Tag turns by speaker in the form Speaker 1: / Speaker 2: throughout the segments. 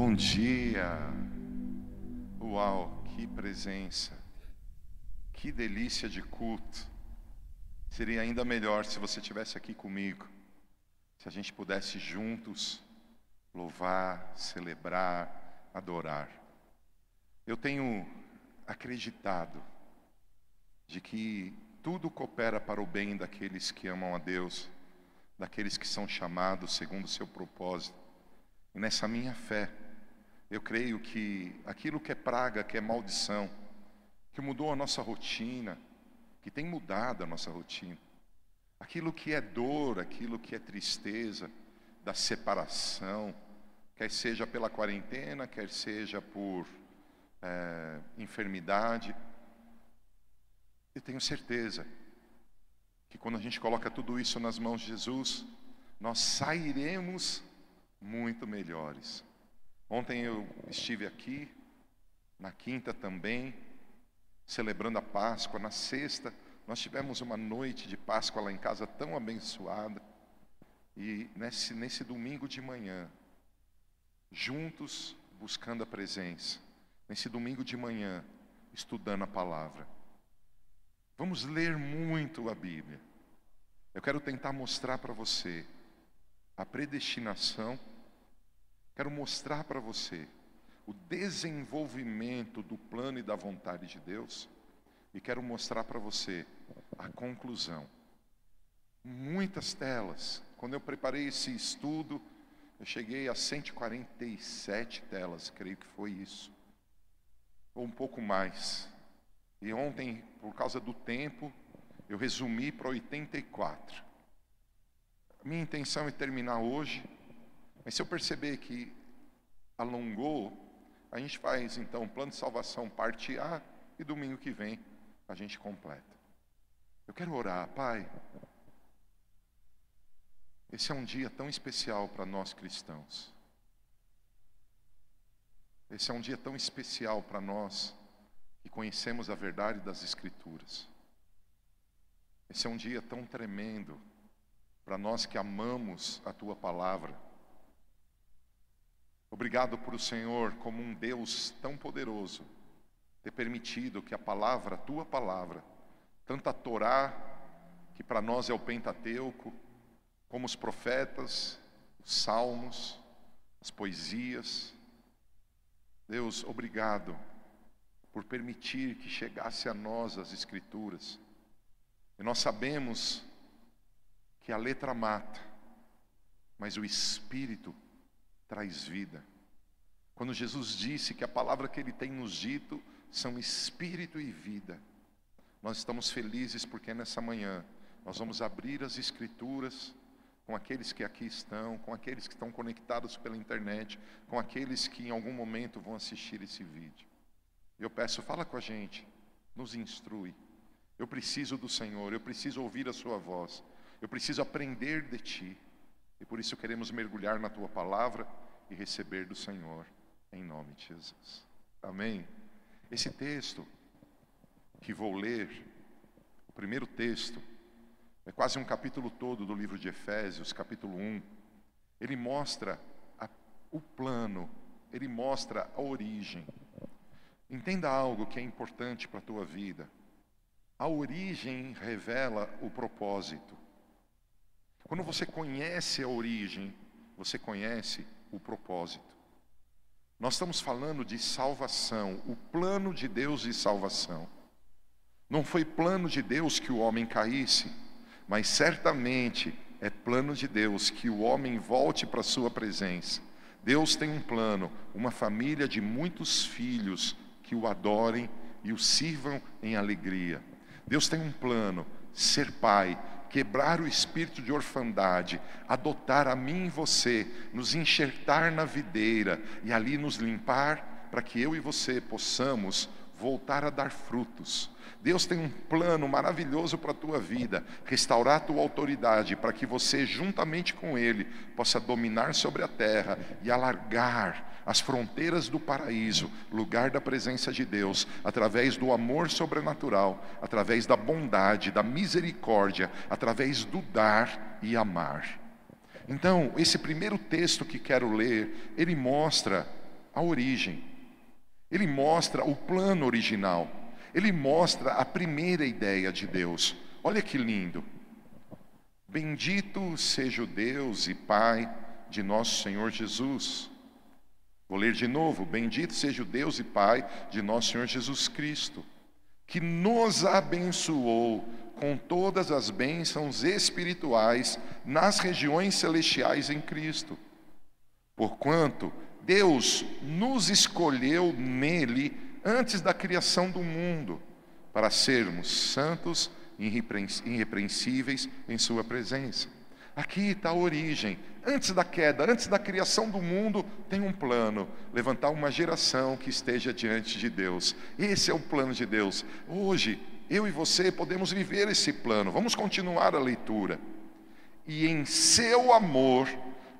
Speaker 1: Bom dia. Uau, que presença. Que delícia de culto. Seria ainda melhor se você estivesse aqui comigo. Se a gente pudesse juntos louvar, celebrar, adorar. Eu tenho acreditado de que tudo coopera para o bem daqueles que amam a Deus, daqueles que são chamados segundo o seu propósito. E nessa minha fé, eu creio que aquilo que é praga, que é maldição, que mudou a nossa rotina, que tem mudado a nossa rotina, aquilo que é dor, aquilo que é tristeza, da separação, quer seja pela quarentena, quer seja por é, enfermidade, eu tenho certeza que quando a gente coloca tudo isso nas mãos de Jesus, nós sairemos muito melhores. Ontem eu estive aqui, na quinta também, celebrando a Páscoa. Na sexta, nós tivemos uma noite de Páscoa lá em casa tão abençoada. E nesse, nesse domingo de manhã, juntos buscando a presença, nesse domingo de manhã, estudando a palavra. Vamos ler muito a Bíblia. Eu quero tentar mostrar para você a predestinação, quero mostrar para você o desenvolvimento do plano e da vontade de Deus, e quero mostrar para você a conclusão. Muitas telas. Quando eu preparei esse estudo, eu cheguei a 147 telas, creio que foi isso. Ou um pouco mais. E ontem, por causa do tempo, eu resumi para 84. Minha intenção é terminar hoje, mas se eu perceber que alongou, a gente faz então plano de salvação parte A e domingo que vem a gente completa. Eu quero orar, Pai. Esse é um dia tão especial para nós cristãos. Esse é um dia tão especial para nós que conhecemos a verdade das Escrituras. Esse é um dia tão tremendo para nós que amamos a tua palavra. Obrigado por o Senhor, como um Deus tão poderoso, ter permitido que a palavra, a tua palavra, tanto a Torá, que para nós é o Pentateuco, como os profetas, os salmos, as poesias. Deus, obrigado por permitir que chegasse a nós as Escrituras. E nós sabemos que a letra mata, mas o espírito traz vida. Quando Jesus disse que a palavra que ele tem nos dito são espírito e vida, nós estamos felizes porque nessa manhã nós vamos abrir as escrituras com aqueles que aqui estão, com aqueles que estão conectados pela internet, com aqueles que em algum momento vão assistir esse vídeo. Eu peço, fala com a gente, nos instrui. Eu preciso do Senhor, eu preciso ouvir a sua voz. Eu preciso aprender de ti. E por isso queremos mergulhar na tua palavra e receber do Senhor, em nome de Jesus. Amém. Esse texto que vou ler, o primeiro texto, é quase um capítulo todo do livro de Efésios, capítulo 1. Ele mostra a, o plano, ele mostra a origem. Entenda algo que é importante para a tua vida. A origem revela o propósito. Quando você conhece a origem, você conhece o propósito. Nós estamos falando de salvação, o plano de Deus de salvação. Não foi plano de Deus que o homem caísse, mas certamente é plano de Deus que o homem volte para a sua presença. Deus tem um plano, uma família de muitos filhos que o adorem e o sirvam em alegria. Deus tem um plano, ser pai, quebrar o espírito de orfandade, adotar a mim e você, nos enxertar na videira e ali nos limpar, para que eu e você possamos voltar a dar frutos. Deus tem um plano maravilhoso para a tua vida, restaurar a tua autoridade, para que você, juntamente com Ele, possa dominar sobre a terra e alargar as fronteiras do paraíso, lugar da presença de Deus, através do amor sobrenatural, através da bondade, da misericórdia, através do dar e amar. Então, esse primeiro texto que quero ler, ele mostra a origem. Ele mostra o plano original. Ele mostra a primeira ideia de Deus. Olha que lindo. Bendito seja o Deus e Pai de nosso Senhor Jesus. Vou ler de novo. Bendito seja o Deus e Pai de nosso Senhor Jesus Cristo, que nos abençoou com todas as bênçãos espirituais nas regiões celestiais em Cristo. Porquanto Deus nos escolheu nele antes da criação do mundo, para sermos santos e irrepreensíveis em Sua presença. Aqui está a origem. Antes da queda, antes da criação do mundo, tem um plano: levantar uma geração que esteja diante de Deus. Esse é o plano de Deus. Hoje, eu e você podemos viver esse plano. Vamos continuar a leitura. E em seu amor,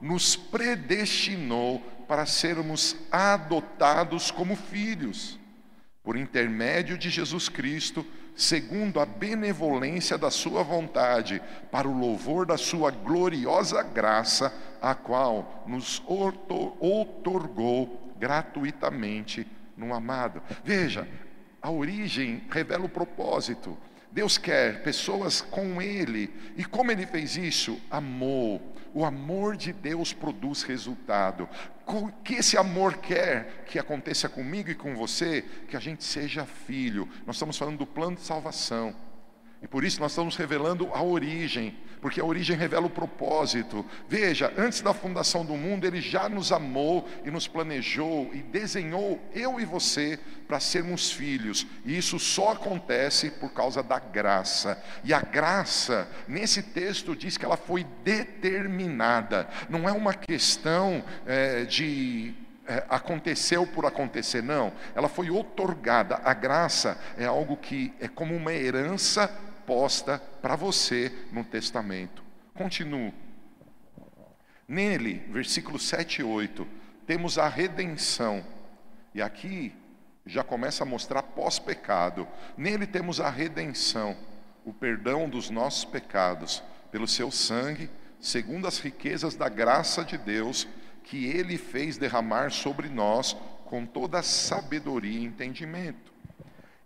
Speaker 1: nos predestinou para sermos adotados como filhos, por intermédio de Jesus Cristo, segundo a benevolência da Sua vontade, para o louvor da Sua gloriosa graça, a qual nos outorgou gratuitamente no amado. Veja, a origem revela o propósito. Deus quer pessoas com Ele. E como Ele fez isso? Amou. O amor de Deus produz resultado. O que esse amor quer que aconteça comigo e com você? Que a gente seja filho. Nós estamos falando do plano de salvação. E por isso nós estamos revelando a origem, porque a origem revela o propósito. Veja, antes da fundação do mundo, Ele já nos amou e nos planejou e desenhou eu e você para sermos filhos. E isso só acontece por causa da graça. E a graça, nesse texto, diz que ela foi determinada. Não é uma questão é, de é, aconteceu por acontecer, não. Ela foi otorgada. A graça é algo que é como uma herança proposta para você no testamento. Continuo. Nele, versículo 7 e 8, temos a redenção. E aqui já começa a mostrar pós-pecado. Nele temos a redenção, o perdão dos nossos pecados, pelo seu sangue, segundo as riquezas da graça de Deus, que ele fez derramar sobre nós com toda sabedoria e entendimento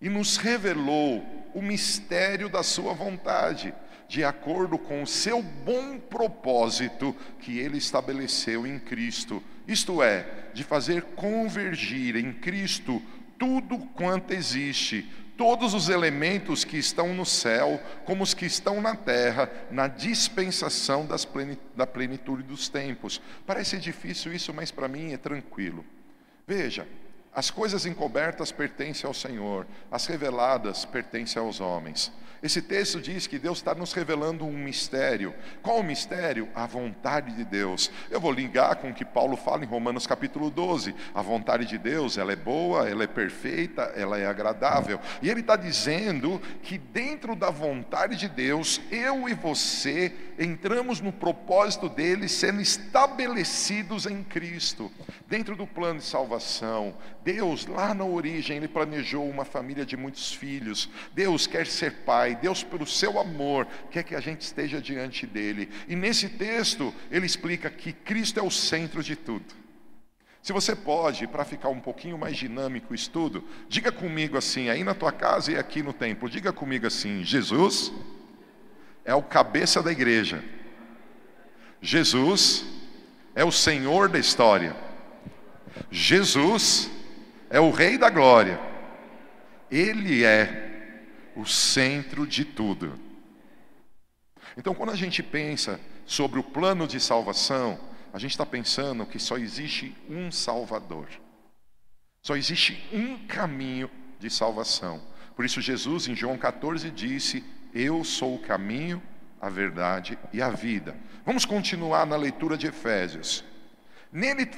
Speaker 1: e nos revelou o mistério da Sua vontade, de acordo com o seu bom propósito que Ele estabeleceu em Cristo, isto é, de fazer convergir em Cristo tudo quanto existe, todos os elementos que estão no céu, como os que estão na terra, na dispensação plenitude, da plenitude dos tempos. Parece difícil isso, mas para mim é tranquilo. Veja, as coisas encobertas pertencem ao Senhor, as reveladas pertencem aos homens. Esse texto diz que Deus está nos revelando um mistério. Qual o mistério? A vontade de Deus. Eu vou ligar com o que Paulo fala em Romanos capítulo 12. A vontade de Deus, ela é boa, ela é perfeita, ela é agradável. E ele está dizendo que dentro da vontade de Deus, eu e você entramos no propósito dele, sendo estabelecidos em Cristo. Dentro do plano de salvação, Deus, lá na origem, ele planejou uma família de muitos filhos. Deus quer ser pai. Deus, pelo seu amor, quer que a gente esteja diante dele. E nesse texto, ele explica que Cristo é o centro de tudo. Se você pode, para ficar um pouquinho mais dinâmico o estudo, diga comigo assim, aí na tua casa e aqui no templo, diga comigo assim: Jesus é o cabeça da igreja. Jesus é o Senhor da história. Jesus é o Rei da glória. Ele é o centro de tudo. Então, quando a gente pensa sobre o plano de salvação, a gente está pensando que só existe um Salvador, só existe um caminho de salvação. Por isso, Jesus, em João 14, disse: Eu sou o caminho, a verdade e a vida. Vamos continuar na leitura de Efésios. Nele,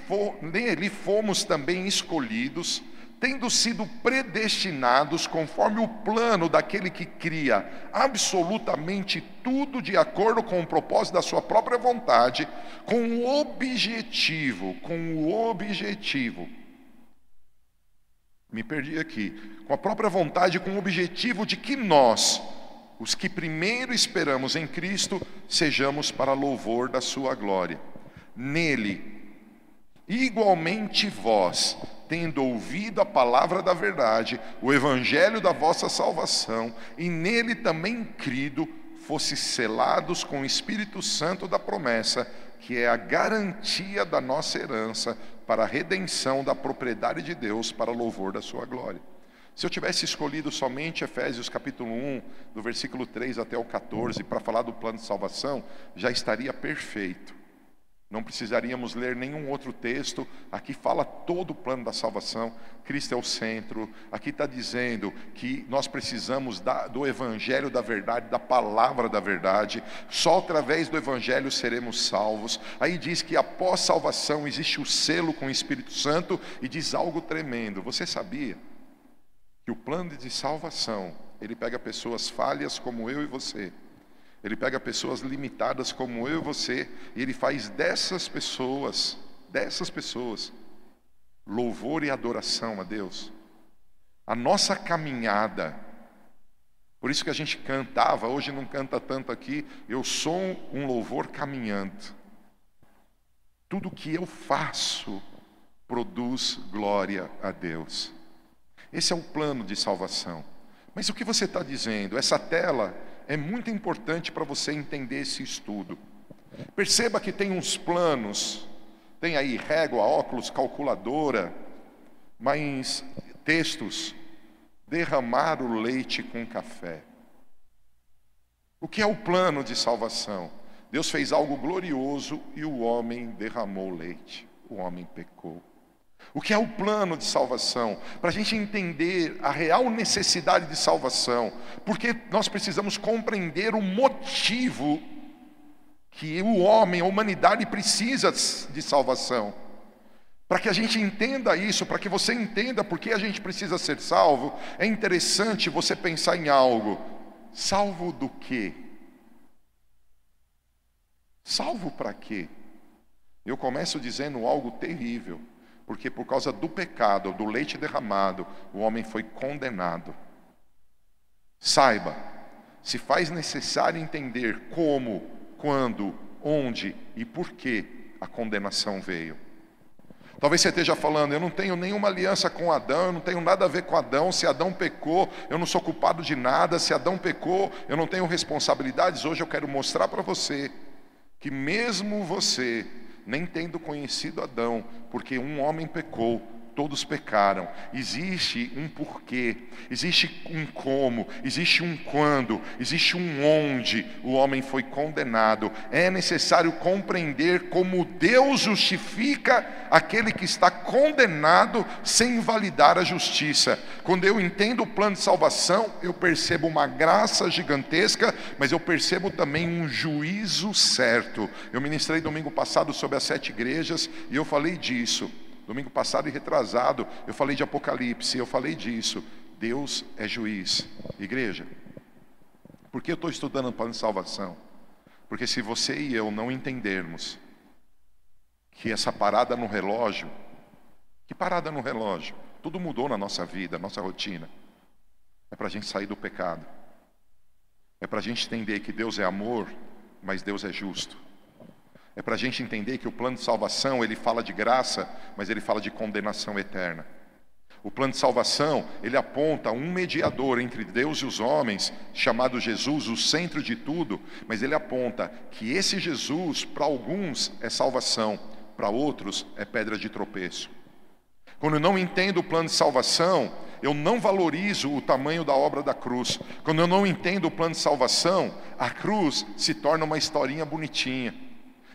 Speaker 1: nele fomos também escolhidos tendo sido predestinados conforme o plano daquele que cria absolutamente tudo de acordo com o propósito da sua própria vontade, com o objetivo, com o objetivo. Me perdi aqui. Com a própria vontade, com o objetivo de que nós, os que primeiro esperamos em Cristo, sejamos para louvor da sua glória. Nele Igualmente vós, tendo ouvido a palavra da verdade, o evangelho da vossa salvação, e nele também crido, fosse selados com o Espírito Santo da promessa, que é a garantia da nossa herança para a redenção da propriedade de Deus para louvor da sua glória. Se eu tivesse escolhido somente Efésios capítulo 1, do versículo 3 até o 14, para falar do plano de salvação, já estaria perfeito. Não precisaríamos ler nenhum outro texto. Aqui fala todo o plano da salvação. Cristo é o centro. Aqui está dizendo que nós precisamos da, do Evangelho da verdade, da palavra da verdade. Só através do Evangelho seremos salvos. Aí diz que após salvação existe o selo com o Espírito Santo e diz algo tremendo. Você sabia que o plano de salvação ele pega pessoas falhas como eu e você ele pega pessoas limitadas como eu e você, e ele faz dessas pessoas, dessas pessoas, louvor e adoração a Deus. A nossa caminhada, por isso que a gente cantava, hoje não canta tanto aqui, eu sou um louvor caminhando. Tudo que eu faço produz glória a Deus. Esse é o plano de salvação. Mas o que você está dizendo? Essa tela é muito importante para você entender esse estudo. Perceba que tem uns planos, tem aí régua, óculos, calculadora, mas textos, derramar o leite com café. O que é o plano de salvação? Deus fez algo glorioso e o homem derramou leite, o homem pecou. O que é o plano de salvação? Para a gente entender a real necessidade de salvação, porque nós precisamos compreender o motivo que o homem, a humanidade precisa de salvação. Para que a gente entenda isso, para que você entenda por que a gente precisa ser salvo, é interessante você pensar em algo. Salvo do quê? Salvo para quê? Eu começo dizendo algo terrível porque por causa do pecado, do leite derramado, o homem foi condenado. Saiba, se faz necessário entender como, quando, onde e por que a condenação veio. Talvez você esteja falando, eu não tenho nenhuma aliança com Adão, eu não tenho nada a ver com Adão. Se Adão pecou, eu não sou culpado de nada. Se Adão pecou, eu não tenho responsabilidades. Hoje eu quero mostrar para você que, mesmo você nem tendo conhecido Adão, porque um homem pecou, todos pecaram. Existe um porquê, existe um como, existe um quando, existe um onde o homem foi condenado. É necessário compreender como Deus justifica aquele que está condenado sem validar a justiça. Quando eu entendo o plano de salvação, eu percebo uma graça gigantesca, mas eu percebo também um juízo certo. Eu ministrei domingo passado sobre as sete igrejas e eu falei disso. Domingo passado e retrasado, eu falei de Apocalipse, eu falei disso. Deus é juiz. Igreja, por que eu estou estudando o plano de salvação? Porque se você e eu não entendermos que essa parada no relógio, que parada no relógio? Tudo mudou na nossa vida, nossa rotina. É para a gente sair do pecado. É para a gente entender que Deus é amor, mas Deus é justo. É para a gente entender que o plano de salvação, ele fala de graça, mas ele fala de condenação eterna. O plano de salvação, ele aponta um mediador entre Deus e os homens, chamado Jesus, o centro de tudo, mas ele aponta que esse Jesus, para alguns, é salvação, para outros, é pedra de tropeço. Quando eu não entendo o plano de salvação, eu não valorizo o tamanho da obra da cruz. Quando eu não entendo o plano de salvação, a cruz se torna uma historinha bonitinha.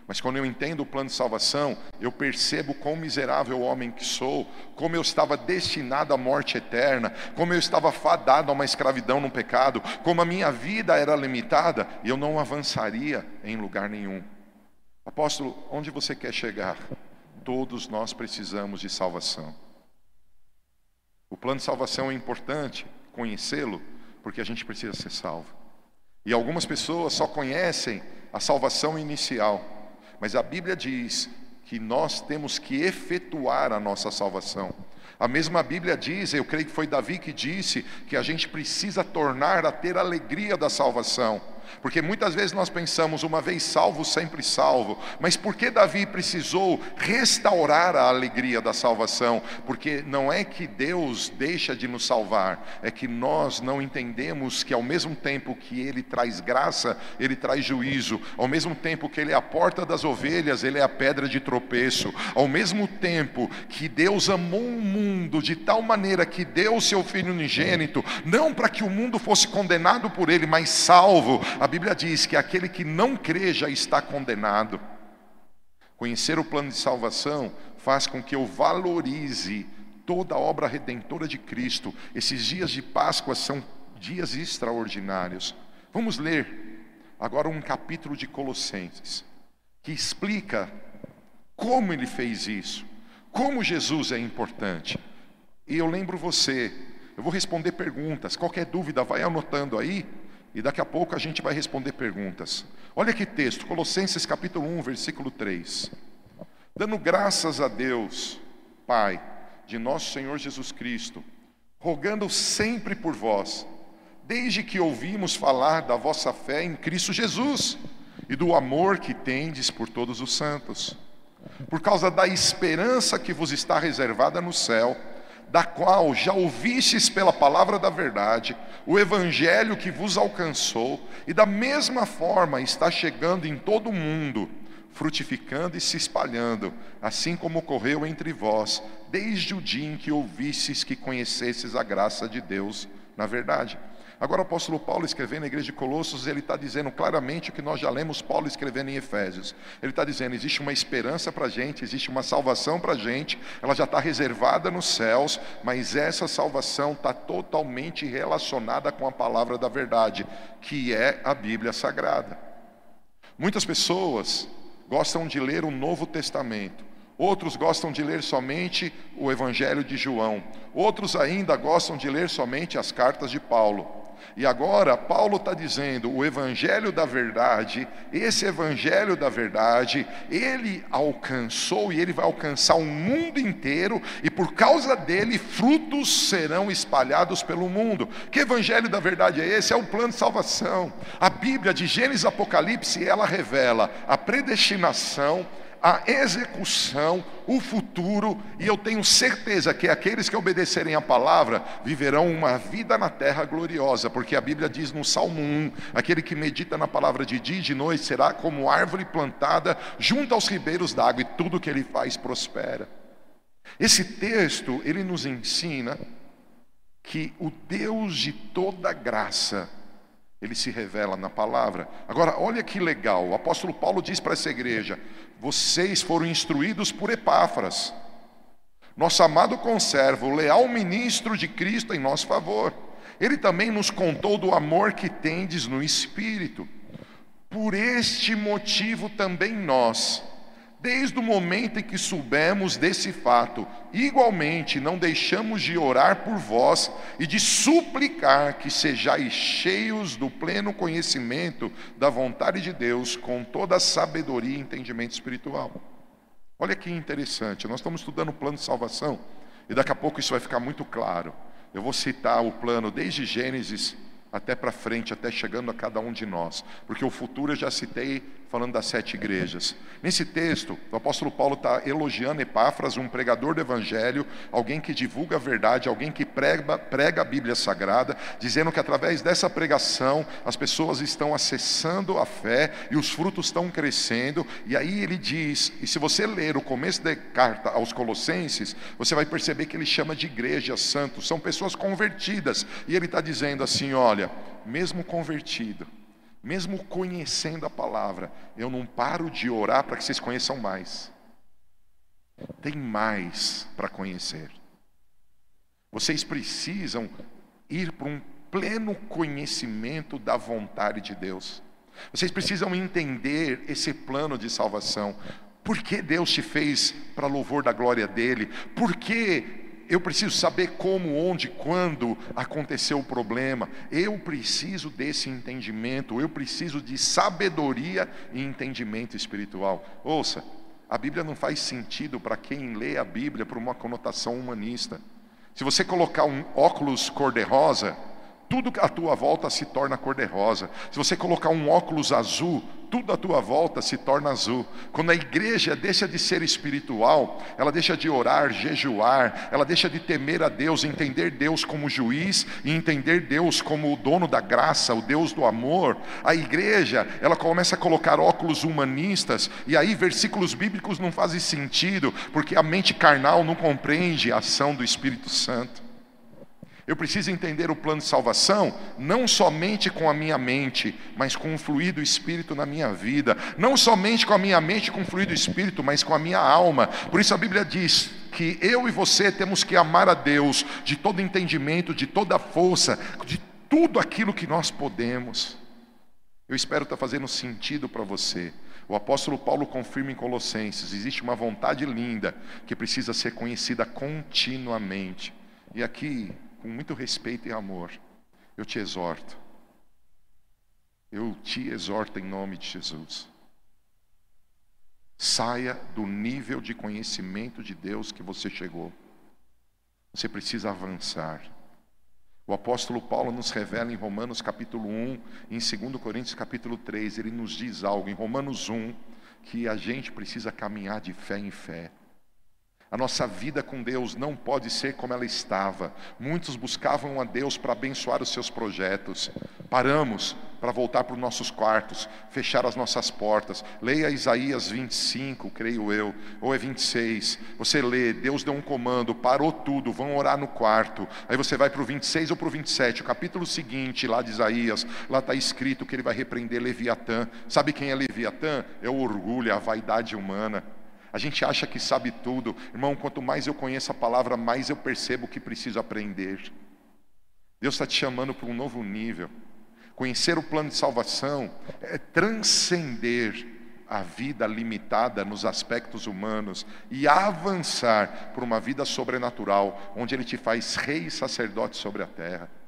Speaker 1: Mas quando eu entendo o plano de salvação, eu percebo quão miserável homem que sou, como eu estava destinado à morte eterna, como eu estava fadado a uma escravidão no pecado, como a minha vida era limitada e eu não avançaria em lugar nenhum. Apóstolo, onde você quer chegar? Todos nós precisamos de salvação. O plano de salvação é importante conhecê-lo, porque a gente precisa ser salvo. E algumas pessoas só conhecem a salvação inicial mas a Bíblia diz que nós temos que efetuar a nossa salvação. A mesma Bíblia diz, eu creio que foi Davi que disse, que a gente precisa tornar a ter alegria da salvação. Porque muitas vezes nós pensamos, uma vez salvo, sempre salvo. Mas por que Davi precisou restaurar a alegria da salvação? Porque não é que Deus deixa de nos salvar, é que nós não entendemos que ao mesmo tempo que Ele traz graça, Ele traz juízo. Ao mesmo tempo que Ele é a porta das ovelhas, Ele é a pedra de tropeço. Ao mesmo tempo que Deus amou o mundo de tal maneira que deu seu Filho unigênito, não para que o mundo fosse condenado por Ele, mas salvo. A Bíblia diz que aquele que não crê já está condenado. Conhecer o plano de salvação faz com que eu valorize toda a obra redentora de Cristo. Esses dias de Páscoa são dias extraordinários. Vamos ler agora um capítulo de Colossenses, que explica como ele fez isso, como Jesus é importante. E eu lembro você, eu vou responder perguntas. Qualquer dúvida, vai anotando aí, e daqui a pouco a gente vai responder perguntas. Olha que texto, Colossenses capítulo 1, versículo 3. Dando graças a Deus, Pai, de nosso Senhor Jesus Cristo, rogando sempre por vós, desde que ouvimos falar da vossa fé em Cristo Jesus e do amor que tendes por todos os santos, por causa da esperança que vos está reservada no céu da qual já ouvistes pela palavra da verdade, o evangelho que vos alcançou, e da mesma forma está chegando em todo o mundo, frutificando e se espalhando, assim como ocorreu entre vós, desde o dia em que ouvistes que conhecesses a graça de Deus na verdade. Agora, o apóstolo Paulo escrevendo na igreja de Colossos, ele está dizendo claramente o que nós já lemos Paulo escrevendo em Efésios. Ele está dizendo: existe uma esperança para a gente, existe uma salvação para a gente, ela já está reservada nos céus, mas essa salvação está totalmente relacionada com a palavra da verdade, que é a Bíblia Sagrada. Muitas pessoas gostam de ler o Novo Testamento, Outros gostam de ler somente o Evangelho de João. Outros ainda gostam de ler somente as cartas de Paulo. E agora, Paulo está dizendo: o Evangelho da Verdade, esse Evangelho da Verdade, ele alcançou e ele vai alcançar o mundo inteiro, e por causa dele, frutos serão espalhados pelo mundo. Que Evangelho da Verdade é esse? É o plano de salvação. A Bíblia, de Gênesis Apocalipse, ela revela a predestinação a execução, o futuro, e eu tenho certeza que aqueles que obedecerem a palavra viverão uma vida na terra gloriosa, porque a Bíblia diz no Salmo 1: aquele que medita na palavra de dia e de noite será como árvore plantada junto aos ribeiros d'água, e tudo que ele faz prospera. Esse texto, ele nos ensina que o Deus de toda graça, ele se revela na palavra. Agora, olha que legal, o apóstolo Paulo diz para essa igreja: vocês foram instruídos por Epáfras, nosso amado conservo, leal ministro de Cristo em nosso favor. Ele também nos contou do amor que tendes no Espírito. Por este motivo também nós, Desde o momento em que soubemos desse fato, igualmente não deixamos de orar por vós e de suplicar que sejais cheios do pleno conhecimento da vontade de Deus, com toda a sabedoria e entendimento espiritual. Olha que interessante, nós estamos estudando o plano de salvação e daqui a pouco isso vai ficar muito claro. Eu vou citar o plano desde Gênesis até para frente, até chegando a cada um de nós, porque o futuro eu já citei falando das sete igrejas. Nesse texto, o apóstolo Paulo está elogiando Epáfras, um pregador do evangelho, alguém que divulga a verdade, alguém que prega, prega a Bíblia Sagrada, dizendo que através dessa pregação as pessoas estão acessando a fé e os frutos estão crescendo. E aí ele diz, e se você ler o começo da carta aos Colossenses, você vai perceber que ele chama de igreja santos, são pessoas convertidas. E ele está dizendo assim: olha, mesmo convertido, mesmo conhecendo a palavra, eu não paro de orar para que vocês conheçam mais. Tem mais para conhecer. Vocês precisam ir para um pleno conhecimento da vontade de Deus. Vocês precisam entender esse plano de salvação. Por que Deus te fez para louvor da glória dele? Por que eu preciso saber como, onde, quando aconteceu o problema. Eu preciso desse entendimento, eu preciso de sabedoria e entendimento espiritual. Ouça, a Bíblia não faz sentido para quem lê a Bíblia por uma conotação humanista. Se você colocar um óculos cor-de-rosa, tudo à tua volta se torna cor-de-rosa. Se você colocar um óculos azul, tudo à tua volta se torna azul. Quando a igreja deixa de ser espiritual, ela deixa de orar, jejuar, ela deixa de temer a Deus, entender Deus como juiz e entender Deus como o dono da graça, o Deus do amor. A igreja, ela começa a colocar óculos humanistas e aí versículos bíblicos não fazem sentido, porque a mente carnal não compreende a ação do Espírito Santo. Eu preciso entender o plano de salvação não somente com a minha mente, mas com o fluir do Espírito na minha vida. Não somente com a minha mente, com o fluir do Espírito, mas com a minha alma. Por isso a Bíblia diz que eu e você temos que amar a Deus de todo entendimento, de toda força, de tudo aquilo que nós podemos. Eu espero estar fazendo sentido para você. O apóstolo Paulo confirma em Colossenses: existe uma vontade linda que precisa ser conhecida continuamente. E aqui com muito respeito e amor, eu te exorto. Eu te exorto em nome de Jesus. Saia do nível de conhecimento de Deus que você chegou. Você precisa avançar. O apóstolo Paulo nos revela em Romanos capítulo 1, em 2 Coríntios capítulo 3, ele nos diz algo em Romanos 1 que a gente precisa caminhar de fé em fé. A nossa vida com Deus não pode ser como ela estava. Muitos buscavam a Deus para abençoar os seus projetos. Paramos para voltar para os nossos quartos, fechar as nossas portas. Leia Isaías 25, creio eu, ou é 26. Você lê, Deus deu um comando, parou tudo, vão orar no quarto. Aí você vai para o 26 ou para o 27, o capítulo seguinte lá de Isaías, lá está escrito que ele vai repreender Leviatã. Sabe quem é Leviatã? É o orgulho, é a vaidade humana. A gente acha que sabe tudo. Irmão, quanto mais eu conheço a palavra, mais eu percebo que preciso aprender. Deus está te chamando para um novo nível. Conhecer o plano de salvação é transcender a vida limitada nos aspectos humanos e avançar para uma vida sobrenatural, onde Ele te faz rei e sacerdote sobre a terra.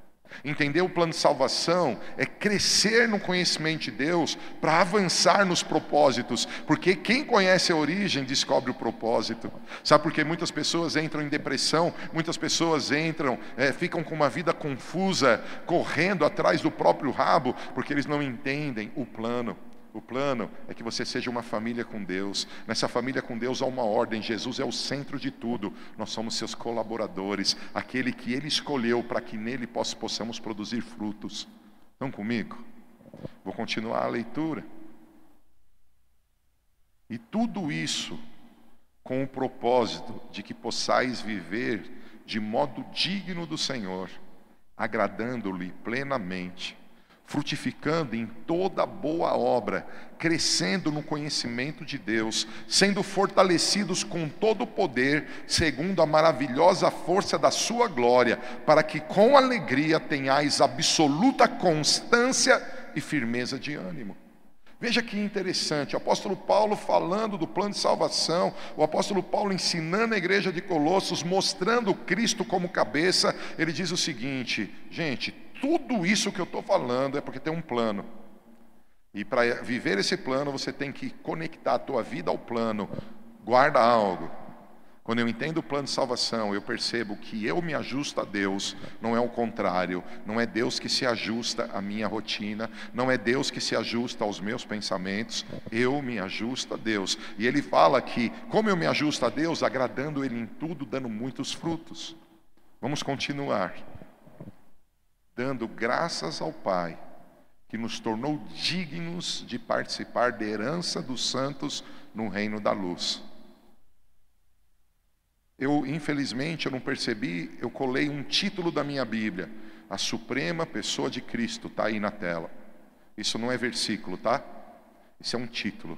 Speaker 1: Entender o plano de salvação é crescer no conhecimento de Deus para avançar nos propósitos, porque quem conhece a origem descobre o propósito. Sabe por que muitas pessoas entram em depressão, muitas pessoas entram, é, ficam com uma vida confusa, correndo atrás do próprio rabo, porque eles não entendem o plano. O plano é que você seja uma família com Deus. Nessa família com Deus há uma ordem. Jesus é o centro de tudo. Nós somos seus colaboradores, aquele que Ele escolheu para que nele possamos produzir frutos. Estão comigo? Vou continuar a leitura. E tudo isso com o propósito de que possais viver de modo digno do Senhor, agradando-lhe plenamente frutificando em toda boa obra, crescendo no conhecimento de Deus, sendo fortalecidos com todo o poder, segundo a maravilhosa força da Sua glória, para que com alegria tenhais absoluta constância e firmeza de ânimo. Veja que interessante, o apóstolo Paulo falando do plano de salvação, o apóstolo Paulo ensinando a igreja de Colossos, mostrando Cristo como cabeça, ele diz o seguinte: gente, tudo isso que eu estou falando é porque tem um plano. E para viver esse plano, você tem que conectar a tua vida ao plano. Guarda algo. Quando eu entendo o plano de salvação, eu percebo que eu me ajusto a Deus, não é o contrário. Não é Deus que se ajusta à minha rotina, não é Deus que se ajusta aos meus pensamentos, eu me ajusto a Deus. E ele fala que, como eu me ajusto a Deus, agradando Ele em tudo, dando muitos frutos. Vamos continuar dando graças ao Pai, que nos tornou dignos de participar da herança dos santos no reino da luz. Eu, infelizmente, eu não percebi, eu colei um título da minha Bíblia, a suprema pessoa de Cristo, está aí na tela. Isso não é versículo, tá? Isso é um título.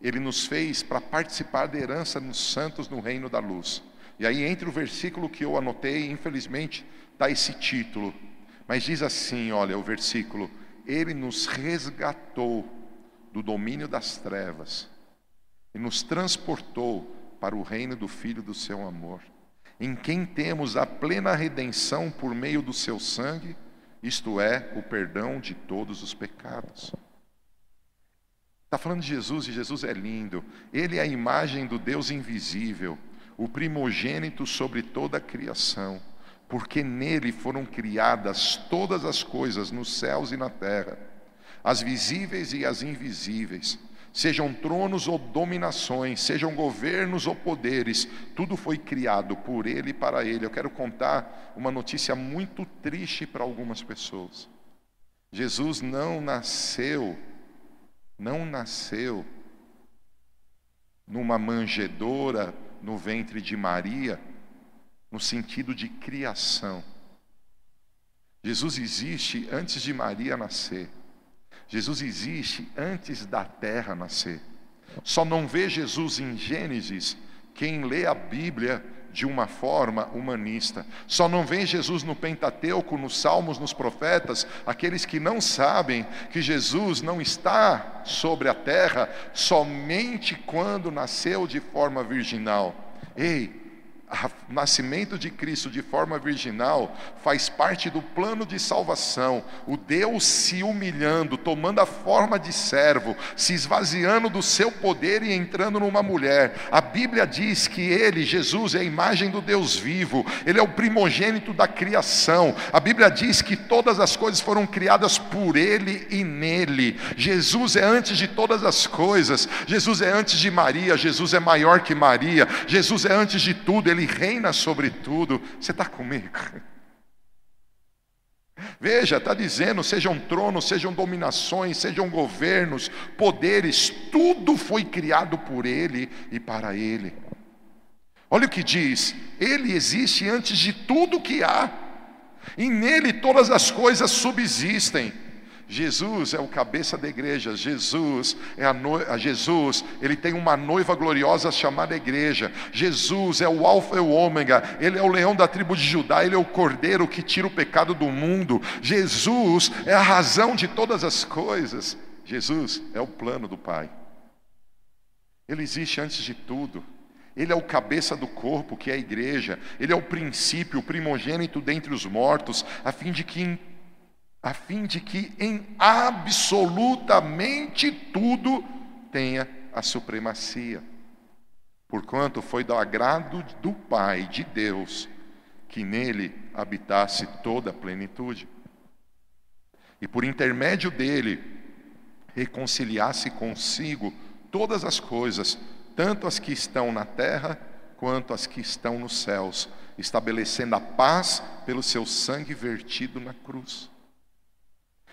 Speaker 1: Ele nos fez para participar da herança dos santos no reino da luz. E aí, entre o versículo que eu anotei, infelizmente, dá esse título. Mas diz assim: olha, o versículo: Ele nos resgatou do domínio das trevas e nos transportou para o reino do Filho do seu amor, em quem temos a plena redenção por meio do seu sangue, isto é, o perdão de todos os pecados. Está falando de Jesus e Jesus é lindo. Ele é a imagem do Deus invisível, o primogênito sobre toda a criação porque nele foram criadas todas as coisas nos céus e na terra, as visíveis e as invisíveis, sejam tronos ou dominações, sejam governos ou poderes, tudo foi criado por ele e para ele. Eu quero contar uma notícia muito triste para algumas pessoas. Jesus não nasceu, não nasceu numa manjedoura no ventre de Maria, no sentido de criação. Jesus existe antes de Maria nascer. Jesus existe antes da terra nascer. Só não vê Jesus em Gênesis quem lê a Bíblia de uma forma humanista. Só não vê Jesus no Pentateuco, nos Salmos, nos profetas, aqueles que não sabem que Jesus não está sobre a terra somente quando nasceu de forma virginal. Ei, o nascimento de Cristo de forma virginal faz parte do plano de salvação. O Deus se humilhando, tomando a forma de servo, se esvaziando do seu poder e entrando numa mulher. A Bíblia diz que ele, Jesus, é a imagem do Deus vivo, ele é o primogênito da criação. A Bíblia diz que todas as coisas foram criadas por ele e nele. Jesus é antes de todas as coisas, Jesus é antes de Maria, Jesus é maior que Maria, Jesus é antes de tudo. Ele ele reina sobre tudo. Você está comigo? Veja, está dizendo: sejam tronos, sejam dominações, sejam governos, poderes, tudo foi criado por Ele e para Ele. Olha o que diz: Ele existe antes de tudo que há, e nele todas as coisas subsistem. Jesus é o cabeça da igreja. Jesus é a, no... Jesus, ele tem uma noiva gloriosa chamada igreja. Jesus é o alfa e o ômega. Ele é o leão da tribo de Judá, ele é o cordeiro que tira o pecado do mundo. Jesus é a razão de todas as coisas. Jesus é o plano do Pai. Ele existe antes de tudo. Ele é o cabeça do corpo, que é a igreja. Ele é o princípio, o primogênito dentre os mortos, a fim de que a fim de que em absolutamente tudo tenha a supremacia. Porquanto foi do agrado do Pai, de Deus, que nele habitasse toda a plenitude. E por intermédio dele reconciliasse consigo todas as coisas, tanto as que estão na terra quanto as que estão nos céus, estabelecendo a paz pelo seu sangue vertido na cruz.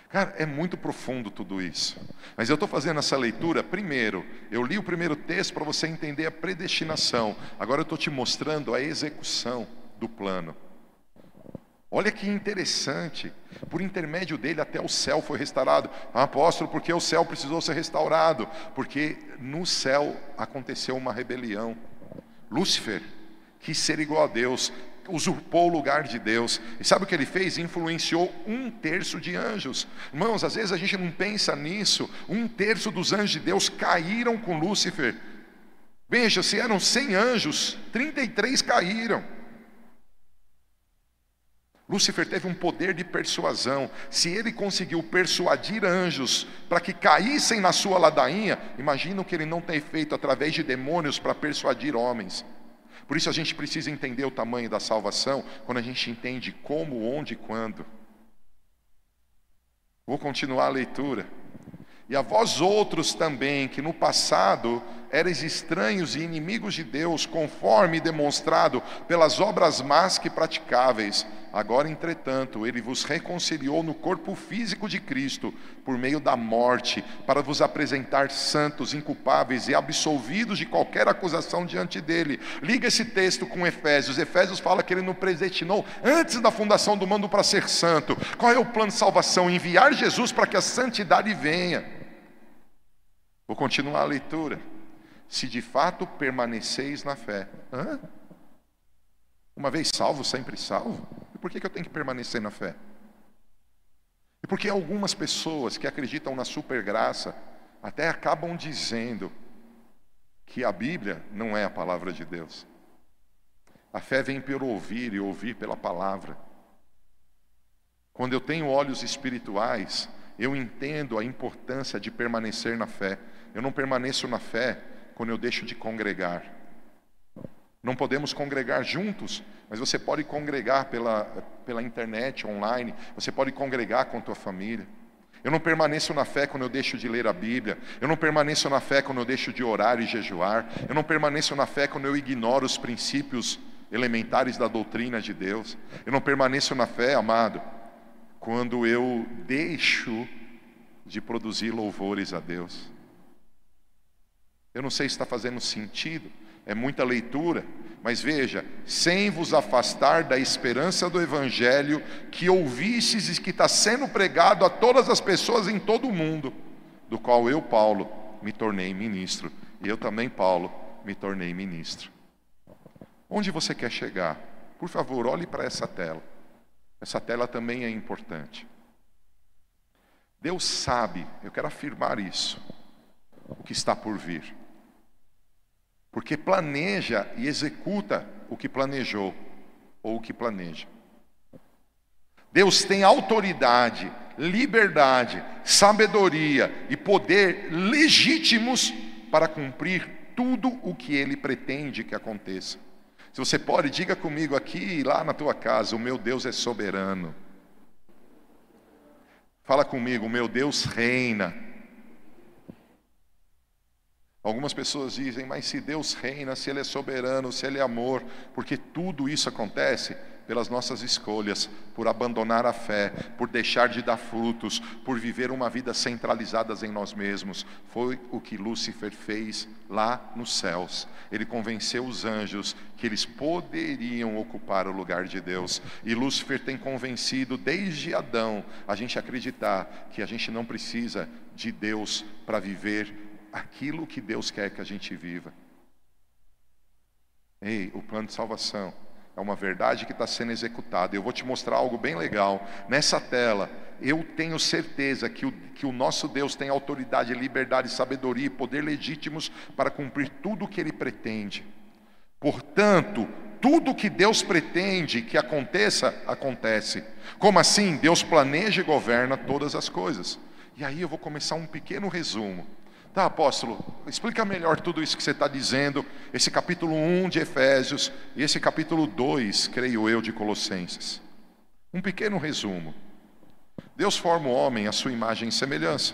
Speaker 1: Cara, é muito profundo tudo isso. Mas eu estou fazendo essa leitura, primeiro, eu li o primeiro texto para você entender a predestinação. Agora eu estou te mostrando a execução do plano. Olha que interessante, por intermédio dele até o céu foi restaurado. Apóstolo, porque o céu precisou ser restaurado? Porque no céu aconteceu uma rebelião. Lúcifer quis ser igual a Deus, usurpou o lugar de Deus. E sabe o que ele fez? Influenciou um terço de anjos. Irmãos, às vezes a gente não pensa nisso. Um terço dos anjos de Deus caíram com Lúcifer. Veja, se eram 100 anjos, 33 caíram. Lúcifer teve um poder de persuasão. Se ele conseguiu persuadir anjos para que caíssem na sua ladainha, imagina o que ele não tem feito através de demônios para persuadir homens. Por isso a gente precisa entender o tamanho da salvação quando a gente entende como, onde e quando. Vou continuar a leitura. E a vós outros também, que no passado eres estranhos e inimigos de Deus, conforme demonstrado pelas obras más que praticáveis. Agora, entretanto, ele vos reconciliou no corpo físico de Cristo, por meio da morte, para vos apresentar santos, inculpáveis e absolvidos de qualquer acusação diante dele. Liga esse texto com Efésios. Efésios fala que ele nos predestinou antes da fundação do mundo para ser santo. Qual é o plano de salvação? Enviar Jesus para que a santidade venha. Vou continuar a leitura se de fato permaneceis na fé. Hã? Uma vez salvo, sempre salvo? Por que, que eu tenho que permanecer na fé? E porque algumas pessoas que acreditam na supergraça até acabam dizendo que a Bíblia não é a palavra de Deus. A fé vem pelo ouvir e ouvir pela palavra. Quando eu tenho olhos espirituais, eu entendo a importância de permanecer na fé. Eu não permaneço na fé quando eu deixo de congregar. Não podemos congregar juntos mas você pode congregar pela, pela internet, online, você pode congregar com a tua família. Eu não permaneço na fé quando eu deixo de ler a Bíblia. Eu não permaneço na fé quando eu deixo de orar e jejuar. Eu não permaneço na fé quando eu ignoro os princípios elementares da doutrina de Deus. Eu não permaneço na fé, amado, quando eu deixo de produzir louvores a Deus. Eu não sei se está fazendo sentido, é muita leitura, mas veja, sem vos afastar da esperança do Evangelho que ouvistes e que está sendo pregado a todas as pessoas em todo o mundo, do qual eu, Paulo, me tornei ministro. E eu também, Paulo, me tornei ministro. Onde você quer chegar? Por favor, olhe para essa tela. Essa tela também é importante. Deus sabe, eu quero afirmar isso, o que está por vir porque planeja e executa o que planejou ou o que planeja. Deus tem autoridade, liberdade, sabedoria e poder legítimos para cumprir tudo o que ele pretende que aconteça. Se você pode, diga comigo aqui lá na tua casa: o meu Deus é soberano. Fala comigo: o meu Deus reina. Algumas pessoas dizem, mas se Deus reina, se Ele é soberano, se Ele é amor, porque tudo isso acontece pelas nossas escolhas, por abandonar a fé, por deixar de dar frutos, por viver uma vida centralizadas em nós mesmos. Foi o que Lúcifer fez lá nos céus. Ele convenceu os anjos que eles poderiam ocupar o lugar de Deus. E Lúcifer tem convencido desde Adão a gente acreditar que a gente não precisa de Deus para viver aquilo que Deus quer que a gente viva. Ei, o plano de salvação é uma verdade que está sendo executada. Eu vou te mostrar algo bem legal. Nessa tela, eu tenho certeza que o, que o nosso Deus tem autoridade, liberdade, sabedoria e poder legítimos para cumprir tudo o que Ele pretende. Portanto, tudo que Deus pretende que aconteça, acontece. Como assim? Deus planeja e governa todas as coisas. E aí eu vou começar um pequeno resumo. Tá, apóstolo, explica melhor tudo isso que você está dizendo, esse capítulo 1 de Efésios e esse capítulo 2, creio eu, de Colossenses. Um pequeno resumo. Deus forma o homem à sua imagem e semelhança.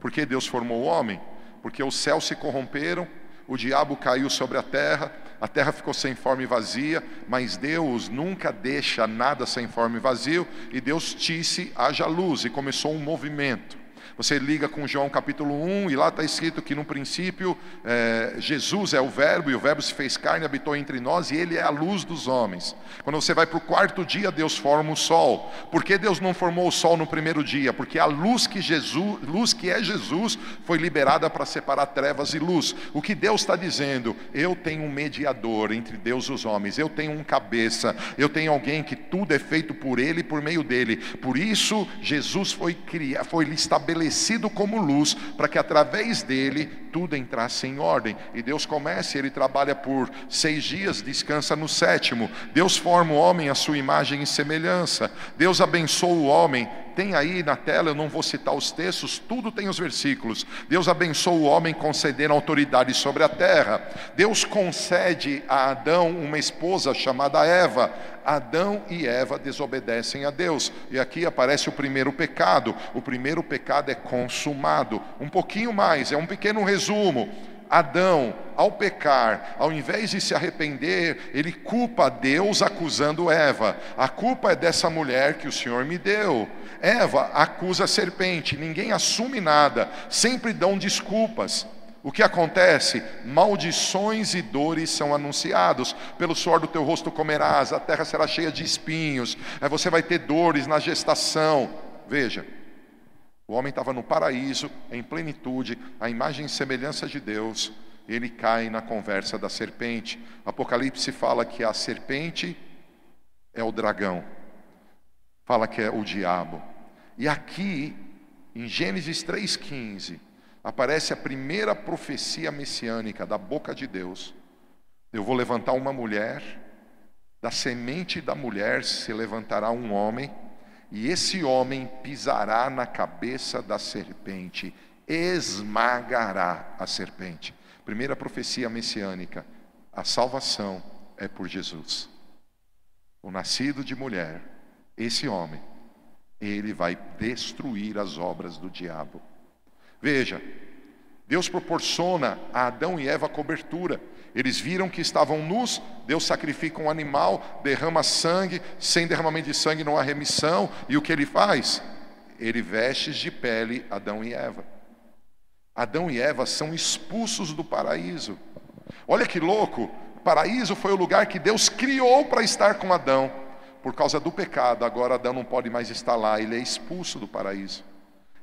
Speaker 1: Por que Deus formou o homem? Porque os céus se corromperam, o diabo caiu sobre a terra, a terra ficou sem forma e vazia, mas Deus nunca deixa nada sem forma e vazio, e Deus disse: haja luz, e começou um movimento. Você liga com João capítulo 1 e lá está escrito que no princípio é, Jesus é o Verbo e o Verbo se fez carne, habitou entre nós e ele é a luz dos homens. Quando você vai para o quarto dia, Deus forma o sol. Por que Deus não formou o sol no primeiro dia? Porque a luz que Jesus, luz que é Jesus, foi liberada para separar trevas e luz. O que Deus está dizendo? Eu tenho um mediador entre Deus e os homens. Eu tenho um cabeça. Eu tenho alguém que tudo é feito por Ele e por meio dele. Por isso Jesus foi criado, foi estabelecido estabelecido como luz, para que através dele tudo entrasse em ordem. E Deus começa, ele trabalha por seis dias, descansa no sétimo. Deus forma o homem à sua imagem e semelhança. Deus abençoa o homem tem aí na tela, eu não vou citar os textos, tudo tem os versículos. Deus abençoa o homem concedendo autoridade sobre a terra. Deus concede a Adão uma esposa chamada Eva. Adão e Eva desobedecem a Deus. E aqui aparece o primeiro pecado. O primeiro pecado é consumado. Um pouquinho mais, é um pequeno resumo. Adão, ao pecar, ao invés de se arrepender, ele culpa Deus acusando Eva. A culpa é dessa mulher que o Senhor me deu. Eva acusa a serpente, ninguém assume nada, sempre dão desculpas. O que acontece? Maldições e dores são anunciados. Pelo suor do teu rosto comerás, a terra será cheia de espinhos, aí você vai ter dores na gestação. Veja, o homem estava no paraíso, em plenitude, a imagem e semelhança de Deus, ele cai na conversa da serpente. Apocalipse fala que a serpente é o dragão, fala que é o diabo. E aqui, em Gênesis 3,15, aparece a primeira profecia messiânica da boca de Deus. Eu vou levantar uma mulher, da semente da mulher se levantará um homem, e esse homem pisará na cabeça da serpente, esmagará a serpente. Primeira profecia messiânica: a salvação é por Jesus. o nascido de mulher, esse homem, ele vai destruir as obras do diabo. Veja, Deus proporciona a Adão e Eva cobertura. Eles viram que estavam nus, Deus sacrifica um animal, derrama sangue, sem derramamento de sangue não há remissão, e o que ele faz? Ele veste de pele Adão e Eva. Adão e Eva são expulsos do paraíso. Olha que louco, paraíso foi o lugar que Deus criou para estar com Adão. Por causa do pecado, agora Adão não pode mais estar lá, ele é expulso do paraíso.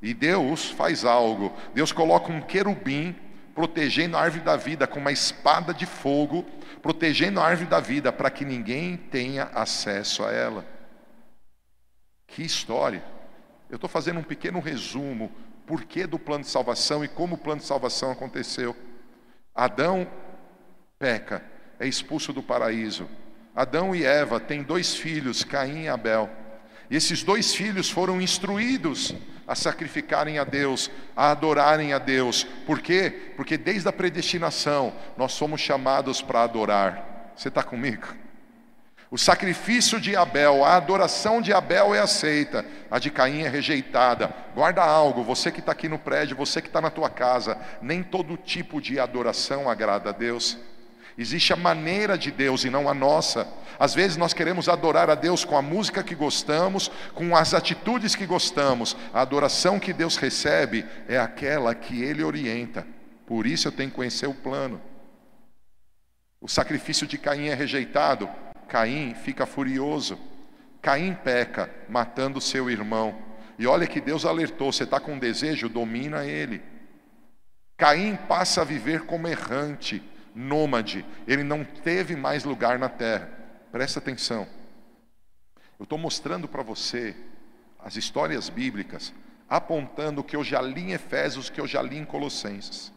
Speaker 1: E Deus faz algo, Deus coloca um querubim protegendo a árvore da vida com uma espada de fogo, protegendo a árvore da vida para que ninguém tenha acesso a ela. Que história! Eu estou fazendo um pequeno resumo, porquê do plano de salvação e como o plano de salvação aconteceu. Adão peca, é expulso do paraíso. Adão e Eva têm dois filhos, Caim e Abel. E esses dois filhos foram instruídos a sacrificarem a Deus, a adorarem a Deus. Por quê? Porque desde a predestinação nós somos chamados para adorar. Você está comigo? O sacrifício de Abel, a adoração de Abel é aceita, a de Caim é rejeitada. Guarda algo, você que está aqui no prédio, você que está na tua casa, nem todo tipo de adoração agrada a Deus. Existe a maneira de Deus e não a nossa. Às vezes nós queremos adorar a Deus com a música que gostamos, com as atitudes que gostamos. A adoração que Deus recebe é aquela que Ele orienta. Por isso eu tenho que conhecer o plano. O sacrifício de Caim é rejeitado. Caim fica furioso. Caim peca, matando seu irmão. E olha que Deus alertou: você está com desejo, domina ele. Caim passa a viver como errante nômade, ele não teve mais lugar na terra. Presta atenção. Eu estou mostrando para você as histórias bíblicas, apontando que eu já li em Efésios, que eu já li em Colossenses.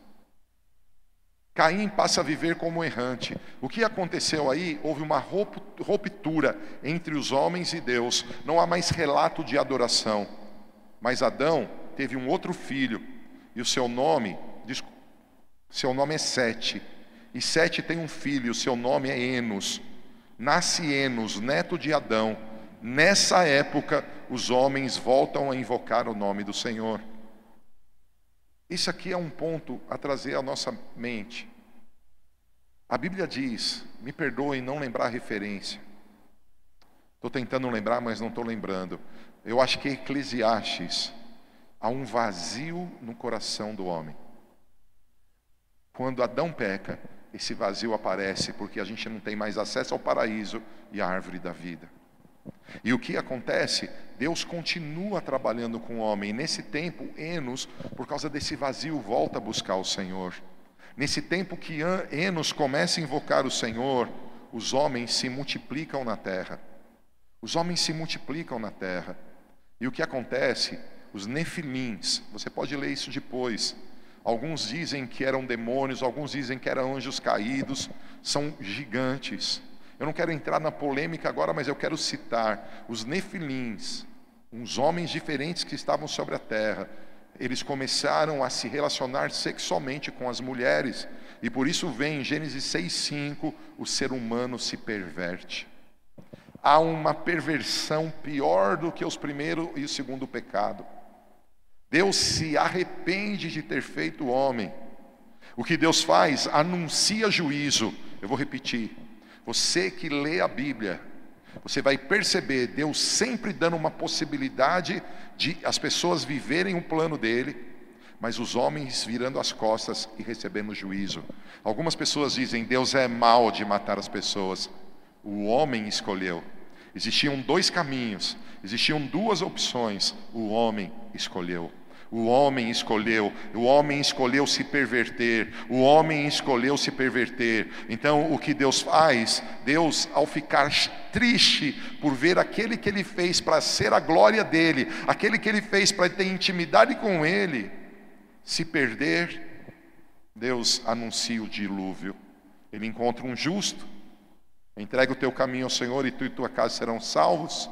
Speaker 1: Caim passa a viver como errante. O que aconteceu aí? Houve uma ruptura entre os homens e Deus. Não há mais relato de adoração. Mas Adão teve um outro filho e o seu nome, seu nome é Sete. E Sete tem um filho, seu nome é Enos. Nasce Enos, neto de Adão. Nessa época, os homens voltam a invocar o nome do Senhor. Isso aqui é um ponto a trazer à nossa mente. A Bíblia diz, me perdoem não lembrar a referência. Estou tentando lembrar, mas não estou lembrando. Eu acho que Eclesiastes há um vazio no coração do homem. Quando Adão peca, esse vazio aparece porque a gente não tem mais acesso ao paraíso e à árvore da vida. E o que acontece? Deus continua trabalhando com o homem. Nesse tempo, Enos, por causa desse vazio, volta a buscar o Senhor. Nesse tempo que Enos começa a invocar o Senhor, os homens se multiplicam na terra. Os homens se multiplicam na terra. E o que acontece? Os nefilins, você pode ler isso depois, Alguns dizem que eram demônios, alguns dizem que eram anjos caídos, são gigantes. Eu não quero entrar na polêmica agora, mas eu quero citar os nefilins, uns homens diferentes que estavam sobre a terra. Eles começaram a se relacionar sexualmente com as mulheres, e por isso vem em Gênesis 6:5, o ser humano se perverte. Há uma perversão pior do que os primeiro e o segundo pecado. Deus se arrepende de ter feito o homem. O que Deus faz? Anuncia juízo. Eu vou repetir. Você que lê a Bíblia, você vai perceber Deus sempre dando uma possibilidade de as pessoas viverem um plano dele, mas os homens virando as costas e recebendo juízo. Algumas pessoas dizem Deus é mal de matar as pessoas. O homem escolheu. Existiam dois caminhos, existiam duas opções. O homem escolheu. O homem escolheu, o homem escolheu se perverter, o homem escolheu se perverter. Então, o que Deus faz? Deus, ao ficar triste por ver aquele que ele fez para ser a glória dele, aquele que ele fez para ter intimidade com ele, se perder, Deus anuncia o dilúvio. Ele encontra um justo, entrega o teu caminho ao Senhor e tu e tua casa serão salvos.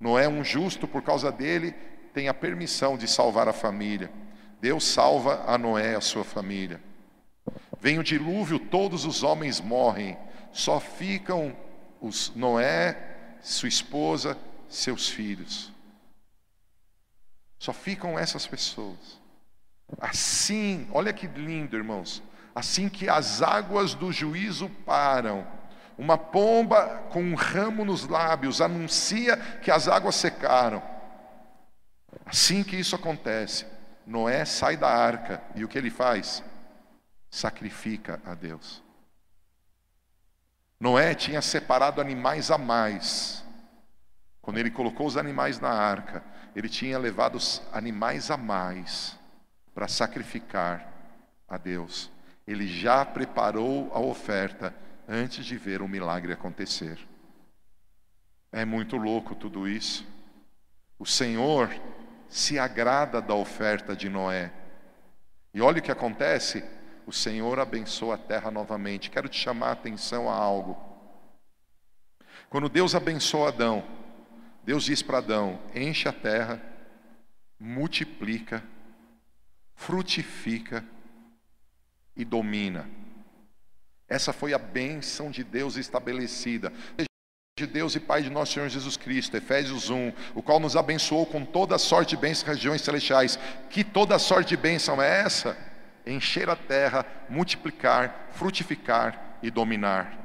Speaker 1: Noé, um justo, por causa dele, tem a permissão de salvar a família. Deus salva a Noé e a sua família. Vem o dilúvio, todos os homens morrem, só ficam os Noé sua esposa, seus filhos. Só ficam essas pessoas. Assim, olha que lindo, irmãos. Assim que as águas do juízo param, uma pomba com um ramo nos lábios anuncia que as águas secaram. Assim que isso acontece, Noé sai da arca e o que ele faz? Sacrifica a Deus. Noé tinha separado animais a mais. Quando ele colocou os animais na arca, ele tinha levado os animais a mais para sacrificar a Deus. Ele já preparou a oferta antes de ver o milagre acontecer. É muito louco tudo isso. O Senhor se agrada da oferta de Noé. E olha o que acontece: o Senhor abençoa a terra novamente. Quero te chamar a atenção a algo. Quando Deus abençoa Adão, Deus diz para Adão: enche a terra, multiplica, frutifica e domina. Essa foi a bênção de Deus estabelecida de Deus e Pai de nosso Senhor Jesus Cristo, Efésios 1, o qual nos abençoou com toda sorte de bênçãos regiões celestiais. Que toda sorte de bênção é essa? Encher a terra, multiplicar, frutificar e dominar.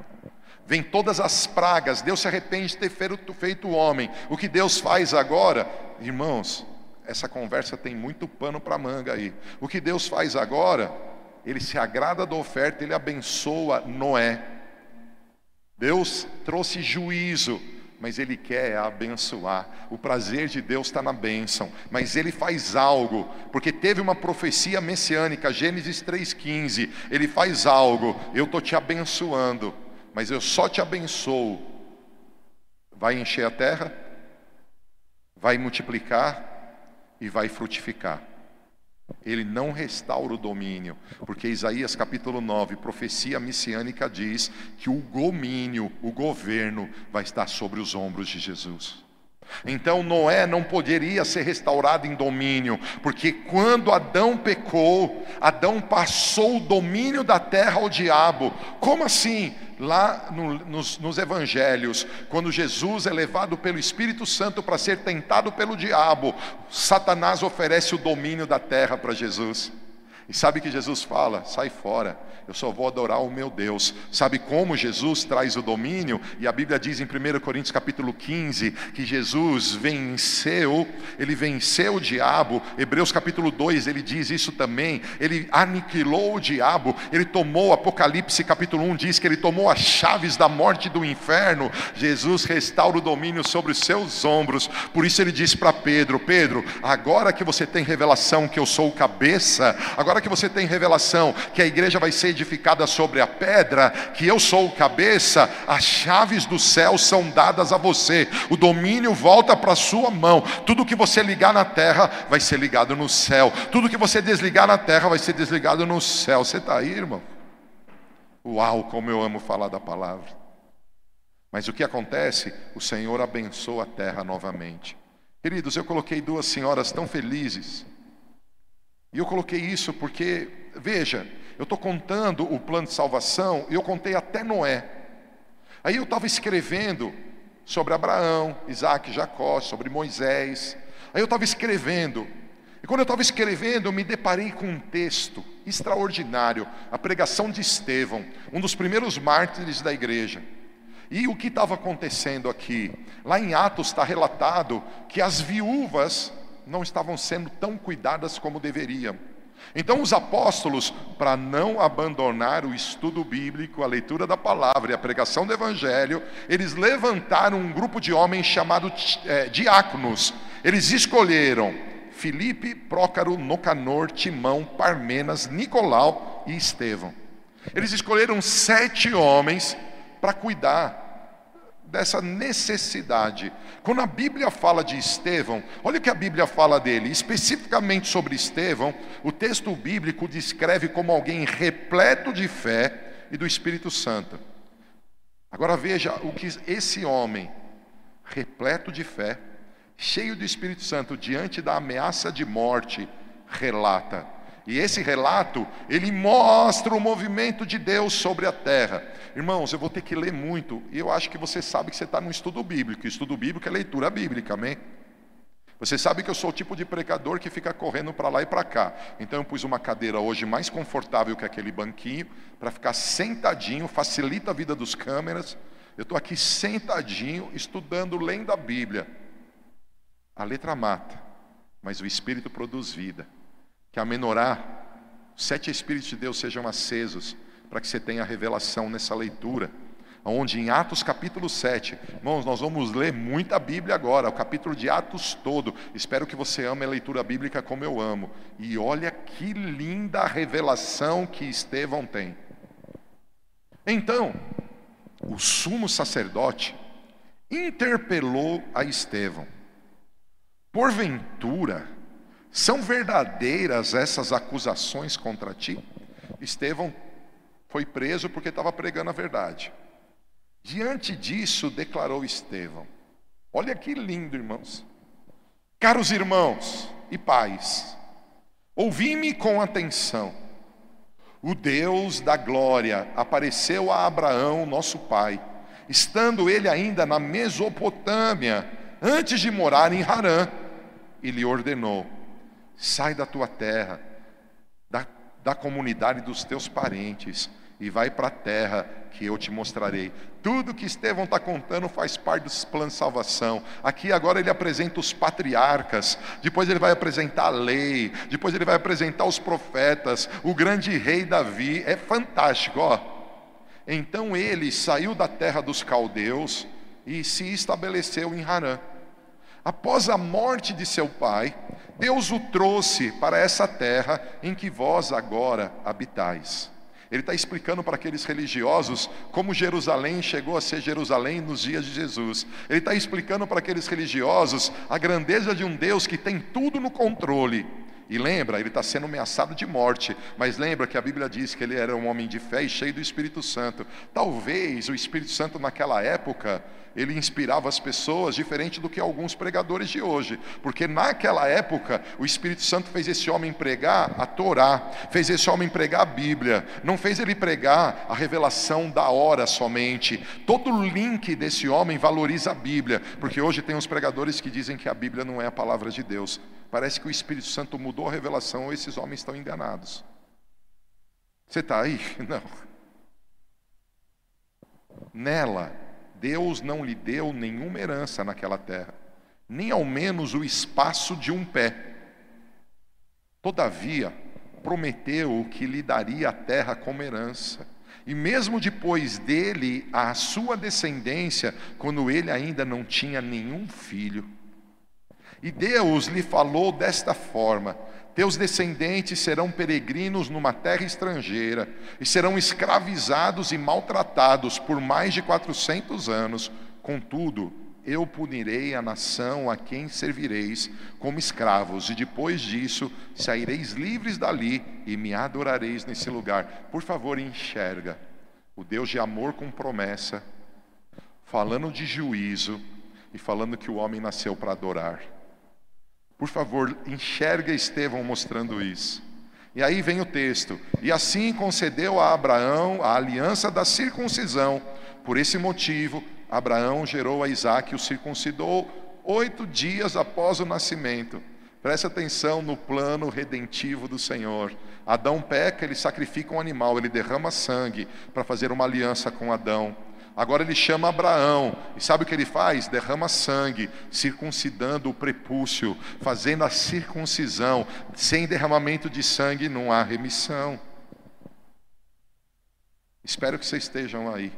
Speaker 1: Vem todas as pragas, Deus se arrepende de ter feito o homem. O que Deus faz agora, irmãos, essa conversa tem muito pano para manga aí. O que Deus faz agora, Ele se agrada da oferta, Ele abençoa Noé Deus trouxe juízo, mas Ele quer abençoar. O prazer de Deus está na bênção, mas Ele faz algo, porque teve uma profecia messiânica, Gênesis 3,15. Ele faz algo, eu estou te abençoando, mas eu só te abençoo. Vai encher a terra, vai multiplicar e vai frutificar. Ele não restaura o domínio, porque Isaías capítulo 9, profecia messiânica diz que o domínio, o governo vai estar sobre os ombros de Jesus. Então Noé não poderia ser restaurado em domínio, porque quando Adão pecou, Adão passou o domínio da terra ao diabo. Como assim? Lá no, nos, nos evangelhos, quando Jesus é levado pelo Espírito Santo para ser tentado pelo diabo, Satanás oferece o domínio da terra para Jesus. E sabe que Jesus fala: sai fora, eu só vou adorar o meu Deus. Sabe como Jesus traz o domínio? E a Bíblia diz em 1 Coríntios capítulo 15 que Jesus venceu, ele venceu o diabo. Hebreus capítulo 2 ele diz isso também. Ele aniquilou o diabo, ele tomou, Apocalipse capítulo 1 diz que ele tomou as chaves da morte do inferno. Jesus restaura o domínio sobre os seus ombros. Por isso ele diz para Pedro: Pedro, agora que você tem revelação que eu sou o cabeça, agora Agora que você tem revelação que a igreja vai ser edificada sobre a pedra, que eu sou o cabeça, as chaves do céu são dadas a você, o domínio volta para a sua mão. Tudo que você ligar na terra vai ser ligado no céu, tudo que você desligar na terra vai ser desligado no céu. Você está aí, irmão? Uau, como eu amo falar da palavra. Mas o que acontece? O Senhor abençoa a terra novamente. Queridos, eu coloquei duas senhoras tão felizes e eu coloquei isso porque, veja, eu estou contando o plano de salvação e eu contei até Noé. Aí eu estava escrevendo sobre Abraão, Isaac, Jacó, sobre Moisés. Aí eu estava escrevendo. E quando eu estava escrevendo, eu me deparei com um texto extraordinário, a pregação de Estevão, um dos primeiros mártires da igreja. E o que estava acontecendo aqui? Lá em Atos está relatado que as viúvas não estavam sendo tão cuidadas como deveriam. Então, os apóstolos, para não abandonar o estudo bíblico, a leitura da palavra e a pregação do evangelho, eles levantaram um grupo de homens chamado é, diáconos. Eles escolheram Filipe, Prócaro, Nocanor, Timão, Parmenas, Nicolau e Estevão. Eles escolheram sete homens para cuidar dessa necessidade. Quando a Bíblia fala de Estevão, olha o que a Bíblia fala dele, especificamente sobre Estevão, o texto bíblico descreve como alguém repleto de fé e do Espírito Santo. Agora veja o que esse homem, repleto de fé, cheio do Espírito Santo, diante da ameaça de morte, relata. E esse relato, ele mostra o movimento de Deus sobre a terra. Irmãos, eu vou ter que ler muito, e eu acho que você sabe que você está no estudo bíblico. Estudo bíblico é leitura bíblica, amém? Você sabe que eu sou o tipo de pregador que fica correndo para lá e para cá. Então eu pus uma cadeira hoje mais confortável que aquele banquinho, para ficar sentadinho, facilita a vida dos câmeras. Eu estou aqui sentadinho, estudando, lendo a Bíblia. A letra mata, mas o Espírito produz vida que a menorá, sete Espíritos de Deus sejam acesos, para que você tenha revelação nessa leitura. Onde em Atos capítulo 7, irmãos, nós vamos ler muita Bíblia agora, o capítulo de Atos todo. Espero que você ame a leitura bíblica como eu amo. E olha que linda a revelação que Estevão tem. Então, o sumo sacerdote interpelou a Estevão. Porventura, são verdadeiras essas acusações contra ti? Estevão foi preso porque estava pregando a verdade. Diante disso, declarou Estevão: Olha que lindo, irmãos. Caros irmãos e pais, ouvi-me com atenção. O Deus da glória apareceu a Abraão, nosso pai, estando ele ainda na Mesopotâmia, antes de morar em Harã, e lhe ordenou: sai da tua terra, da, da comunidade dos teus parentes, e vai para a terra que eu te mostrarei. Tudo que Estevão está contando faz parte dos planos de salvação. Aqui agora ele apresenta os patriarcas, depois ele vai apresentar a lei, depois ele vai apresentar os profetas, o grande rei Davi. É fantástico, ó. Então ele saiu da terra dos caldeus e se estabeleceu em Harã. Após a morte de seu pai, Deus o trouxe para essa terra em que vós agora habitais. Ele está explicando para aqueles religiosos como Jerusalém chegou a ser Jerusalém nos dias de Jesus. Ele está explicando para aqueles religiosos a grandeza de um Deus que tem tudo no controle. E lembra, ele está sendo ameaçado de morte, mas lembra que a Bíblia diz que ele era um homem de fé e cheio do Espírito Santo. Talvez o Espírito Santo naquela época ele inspirava as pessoas diferente do que alguns pregadores de hoje, porque naquela época o Espírito Santo fez esse homem pregar a Torá, fez esse homem pregar a Bíblia, não fez ele pregar a revelação da hora somente. Todo o link desse homem valoriza a Bíblia, porque hoje tem uns pregadores que dizem que a Bíblia não é a palavra de Deus. Parece que o Espírito Santo mudou a revelação ou esses homens estão enganados. Você está aí? Não. Nela Deus não lhe deu nenhuma herança naquela terra, nem ao menos o espaço de um pé. Todavia, prometeu que lhe daria a terra como herança. E mesmo depois dele, a sua descendência, quando ele ainda não tinha nenhum filho. E Deus lhe falou desta forma: teus descendentes serão peregrinos numa terra estrangeira e serão escravizados e maltratados por mais de quatrocentos anos. Contudo, eu punirei a nação a quem servireis como escravos, e depois disso saireis livres dali e me adorareis nesse lugar. Por favor, enxerga o Deus de amor com promessa, falando de juízo e falando que o homem nasceu para adorar. Por favor, enxerga Estevão mostrando isso. E aí vem o texto: E assim concedeu a Abraão a aliança da circuncisão. Por esse motivo, Abraão gerou a Isaac e o circuncidou oito dias após o nascimento. Preste atenção no plano redentivo do Senhor. Adão peca, ele sacrifica um animal, ele derrama sangue para fazer uma aliança com Adão. Agora ele chama Abraão, e sabe o que ele faz? Derrama sangue, circuncidando o prepúcio, fazendo a circuncisão. Sem derramamento de sangue não há remissão. Espero que vocês estejam aí.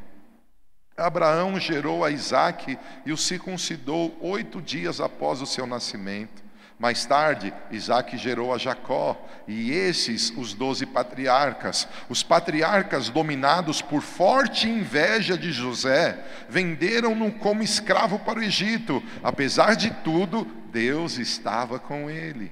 Speaker 1: Abraão gerou a Isaac e o circuncidou oito dias após o seu nascimento. Mais tarde, Isaac gerou a Jacó, e esses os doze patriarcas. Os patriarcas, dominados por forte inveja de José, venderam-no como escravo para o Egito. Apesar de tudo, Deus estava com ele.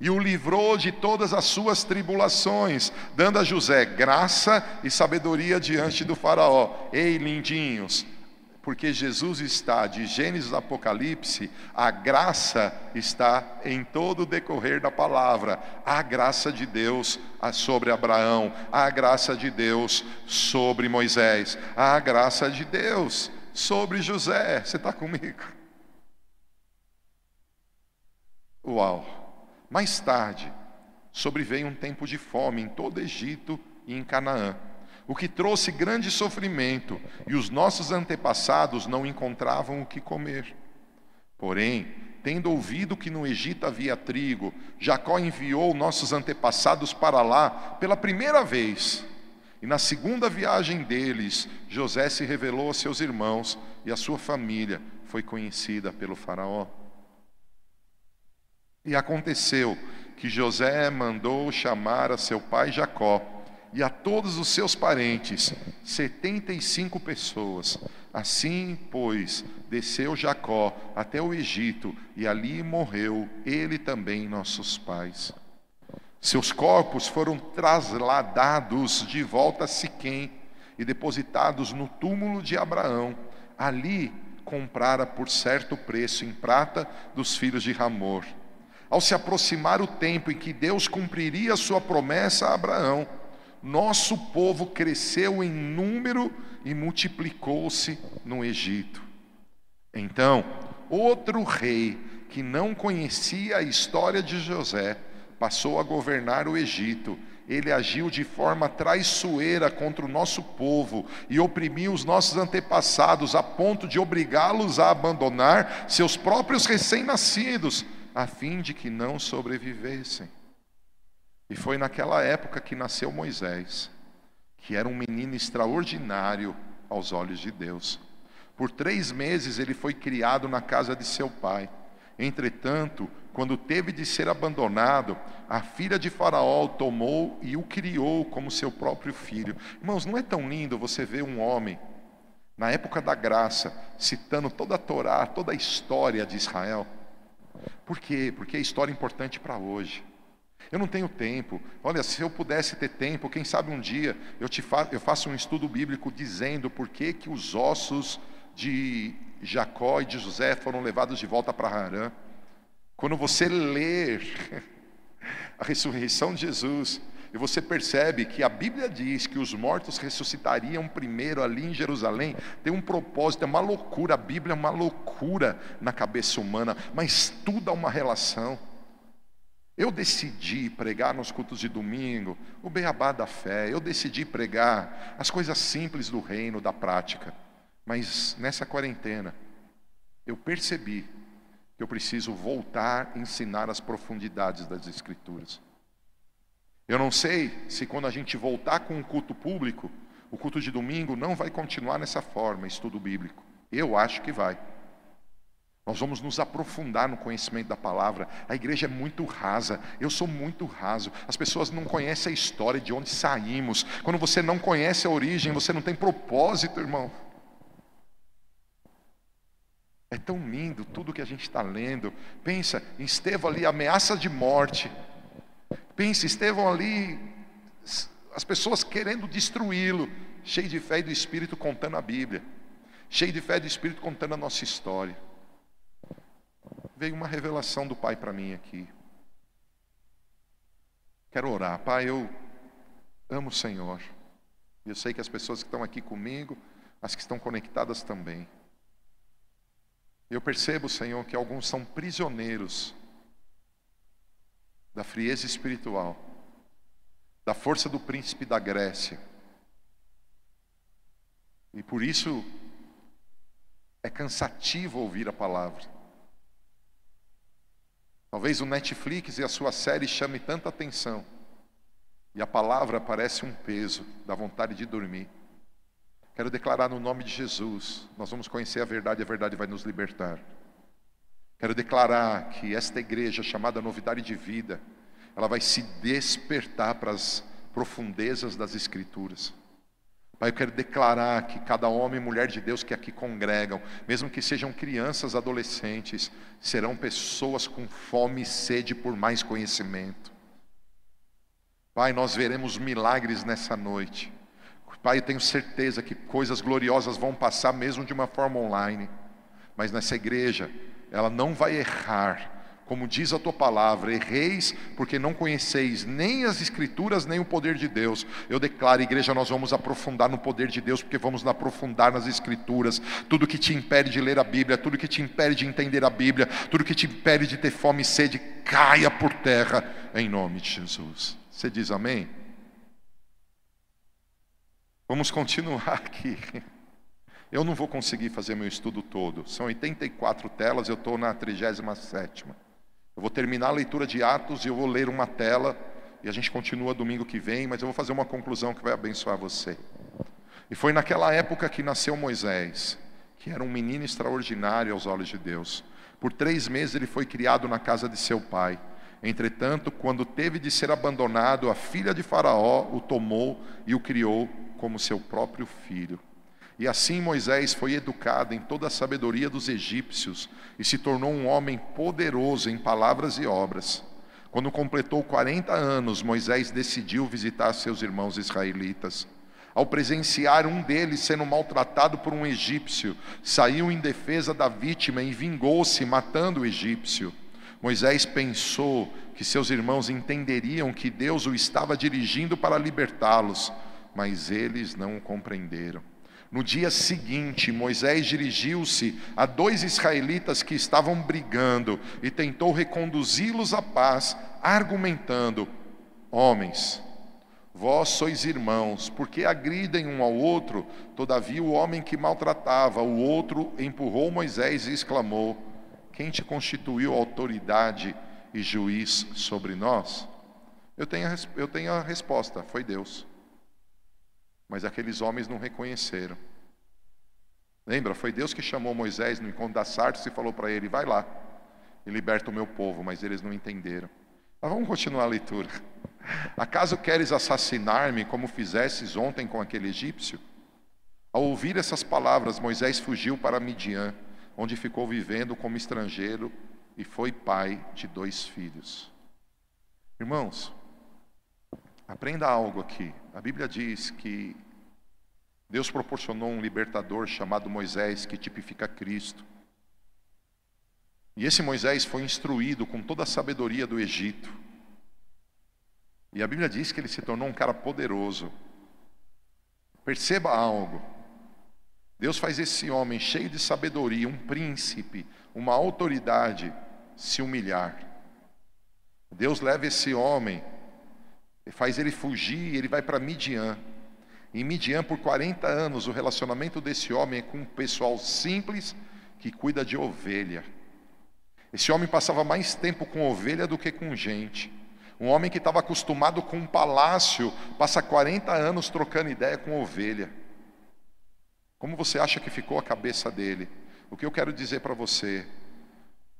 Speaker 1: E o livrou de todas as suas tribulações, dando a José graça e sabedoria diante do Faraó. Ei, lindinhos, porque Jesus está de Gênesis a Apocalipse, a graça está em todo o decorrer da palavra. A graça de Deus sobre Abraão, a graça de Deus sobre Moisés, a graça de Deus sobre José. Você está comigo? Uau! Mais tarde, sobreveio um tempo de fome em todo o Egito e em Canaã o que trouxe grande sofrimento, e os nossos antepassados não encontravam o que comer. Porém, tendo ouvido que no Egito havia trigo, Jacó enviou nossos antepassados para lá pela primeira vez. E na segunda viagem deles, José se revelou a seus irmãos e a sua família foi conhecida pelo Faraó. E aconteceu que José mandou chamar a seu pai Jacó e a todos os seus parentes, setenta e cinco pessoas. Assim, pois, desceu Jacó até o Egito, e ali morreu ele também, nossos pais. Seus corpos foram trasladados de volta a Siquém e depositados no túmulo de Abraão. Ali comprara por certo preço em prata dos filhos de Ramor. Ao se aproximar o tempo em que Deus cumpriria sua promessa a Abraão, nosso povo cresceu em número e multiplicou-se no Egito. Então, outro rei que não conhecia a história de José passou a governar o Egito. Ele agiu de forma traiçoeira contra o nosso povo e oprimiu os nossos antepassados a ponto de obrigá-los a abandonar seus próprios recém-nascidos, a fim de que não sobrevivessem. E foi naquela época que nasceu Moisés, que era um menino extraordinário aos olhos de Deus. Por três meses ele foi criado na casa de seu pai. Entretanto, quando teve de ser abandonado, a filha de Faraó o tomou e o criou como seu próprio filho. Irmãos, não é tão lindo você ver um homem, na época da graça, citando toda a Torá, toda a história de Israel? Por quê? Porque é história importante para hoje. Eu não tenho tempo. Olha, se eu pudesse ter tempo, quem sabe um dia eu, te fa eu faço um estudo bíblico dizendo por que, que os ossos de Jacó e de José foram levados de volta para Harã. Quando você ler a ressurreição de Jesus, e você percebe que a Bíblia diz que os mortos ressuscitariam primeiro ali em Jerusalém, tem um propósito, é uma loucura, a Bíblia é uma loucura na cabeça humana, mas tudo há uma relação. Eu decidi pregar nos cultos de domingo o beabá da fé, eu decidi pregar as coisas simples do reino, da prática. Mas nessa quarentena, eu percebi que eu preciso voltar a ensinar as profundidades das Escrituras. Eu não sei se quando a gente voltar com o culto público, o culto de domingo não vai continuar nessa forma, estudo bíblico. Eu acho que vai. Nós vamos nos aprofundar no conhecimento da palavra. A igreja é muito rasa, eu sou muito raso. As pessoas não conhecem a história de onde saímos. Quando você não conhece a origem, você não tem propósito, irmão. É tão lindo tudo que a gente está lendo. Pensa Estevão ali, ameaça de morte. Pensa, Estevão ali, as pessoas querendo destruí-lo, cheio de fé e do Espírito contando a Bíblia, cheio de fé e do Espírito contando a nossa história veio uma revelação do Pai para mim aqui. Quero orar. Pai, eu amo o Senhor. Eu sei que as pessoas que estão aqui comigo, as que estão conectadas também. Eu percebo, Senhor, que alguns são prisioneiros da frieza espiritual, da força do príncipe da Grécia. E por isso é cansativo ouvir a palavra. Talvez o Netflix e a sua série chame tanta atenção. E a palavra parece um peso, dá vontade de dormir. Quero declarar no nome de Jesus, nós vamos conhecer a verdade e a verdade vai nos libertar. Quero declarar que esta igreja chamada Novidade de Vida, ela vai se despertar para as profundezas das Escrituras. Pai, eu quero declarar que cada homem e mulher de Deus que aqui congregam, mesmo que sejam crianças, adolescentes, serão pessoas com fome e sede por mais conhecimento. Pai, nós veremos milagres nessa noite. Pai, eu tenho certeza que coisas gloriosas vão passar mesmo de uma forma online, mas nessa igreja, ela não vai errar como diz a tua palavra, erreis porque não conheceis nem as escrituras nem o poder de Deus. Eu declaro, igreja, nós vamos aprofundar no poder de Deus, porque vamos aprofundar nas escrituras. Tudo que te impede de ler a Bíblia, tudo que te impede de entender a Bíblia, tudo que te impede de ter fome e sede, caia por terra em nome de Jesus. Você diz amém? Vamos continuar aqui. Eu não vou conseguir fazer meu estudo todo. São 84 telas, eu estou na 37 eu vou terminar a leitura de Atos e eu vou ler uma tela e a gente continua domingo que vem, mas eu vou fazer uma conclusão que vai abençoar você. E foi naquela época que nasceu Moisés, que era um menino extraordinário aos olhos de Deus. Por três meses ele foi criado na casa de seu pai. Entretanto, quando teve de ser abandonado, a filha de Faraó o tomou e o criou como seu próprio filho. E assim Moisés foi educado em toda a sabedoria dos egípcios e se tornou um homem poderoso em palavras e obras. Quando completou 40 anos, Moisés decidiu visitar seus irmãos israelitas. Ao presenciar um deles sendo maltratado por um egípcio, saiu em defesa da vítima e vingou-se, matando o egípcio. Moisés pensou que seus irmãos entenderiam que Deus o estava dirigindo para libertá-los, mas eles não o compreenderam. No dia seguinte, Moisés dirigiu-se a dois israelitas que estavam brigando e tentou reconduzi-los à paz, argumentando: Homens, vós sois irmãos, porque agridem um ao outro? Todavia, o homem que maltratava o outro empurrou Moisés e exclamou: Quem te constituiu autoridade e juiz sobre nós? Eu tenho a, eu tenho a resposta: foi Deus. Mas aqueles homens não reconheceram. Lembra? Foi Deus que chamou Moisés no encontro da Sartes e falou para ele: vai lá e liberta o meu povo, mas eles não entenderam. Mas vamos continuar a leitura. Acaso queres assassinar-me como fizesses ontem com aquele egípcio? Ao ouvir essas palavras, Moisés fugiu para Midian, onde ficou vivendo como estrangeiro e foi pai de dois filhos. Irmãos, aprenda algo aqui. A Bíblia diz que Deus proporcionou um libertador chamado Moisés, que tipifica Cristo. E esse Moisés foi instruído com toda a sabedoria do Egito. E a Bíblia diz que ele se tornou um cara poderoso. Perceba algo. Deus faz esse homem cheio de sabedoria, um príncipe, uma autoridade, se humilhar. Deus leva esse homem, faz ele fugir, ele vai para Midian. Em Midian, por 40 anos, o relacionamento desse homem é com um pessoal simples que cuida de ovelha. Esse homem passava mais tempo com ovelha do que com gente. Um homem que estava acostumado com um palácio, passa 40 anos trocando ideia com ovelha. Como você acha que ficou a cabeça dele? O que eu quero dizer para você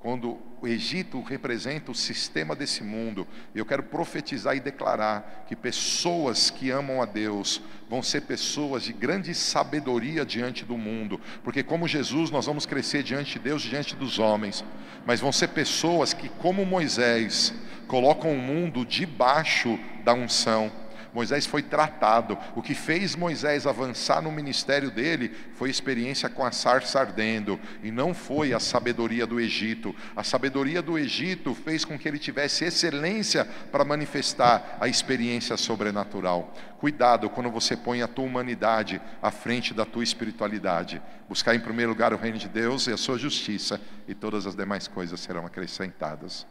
Speaker 1: quando o Egito representa o sistema desse mundo, eu quero profetizar e declarar que pessoas que amam a Deus vão ser pessoas de grande sabedoria diante do mundo, porque como Jesus nós vamos crescer diante de Deus, diante dos homens, mas vão ser pessoas que, como Moisés, colocam o mundo debaixo da unção Moisés foi tratado. O que fez Moisés avançar no ministério dele foi a experiência com a sarça ardendo, e não foi a sabedoria do Egito. A sabedoria do Egito fez com que ele tivesse excelência para manifestar a experiência sobrenatural. Cuidado quando você põe a tua humanidade à frente da tua espiritualidade. Buscar em primeiro lugar o reino de Deus e a sua justiça, e todas as demais coisas serão acrescentadas.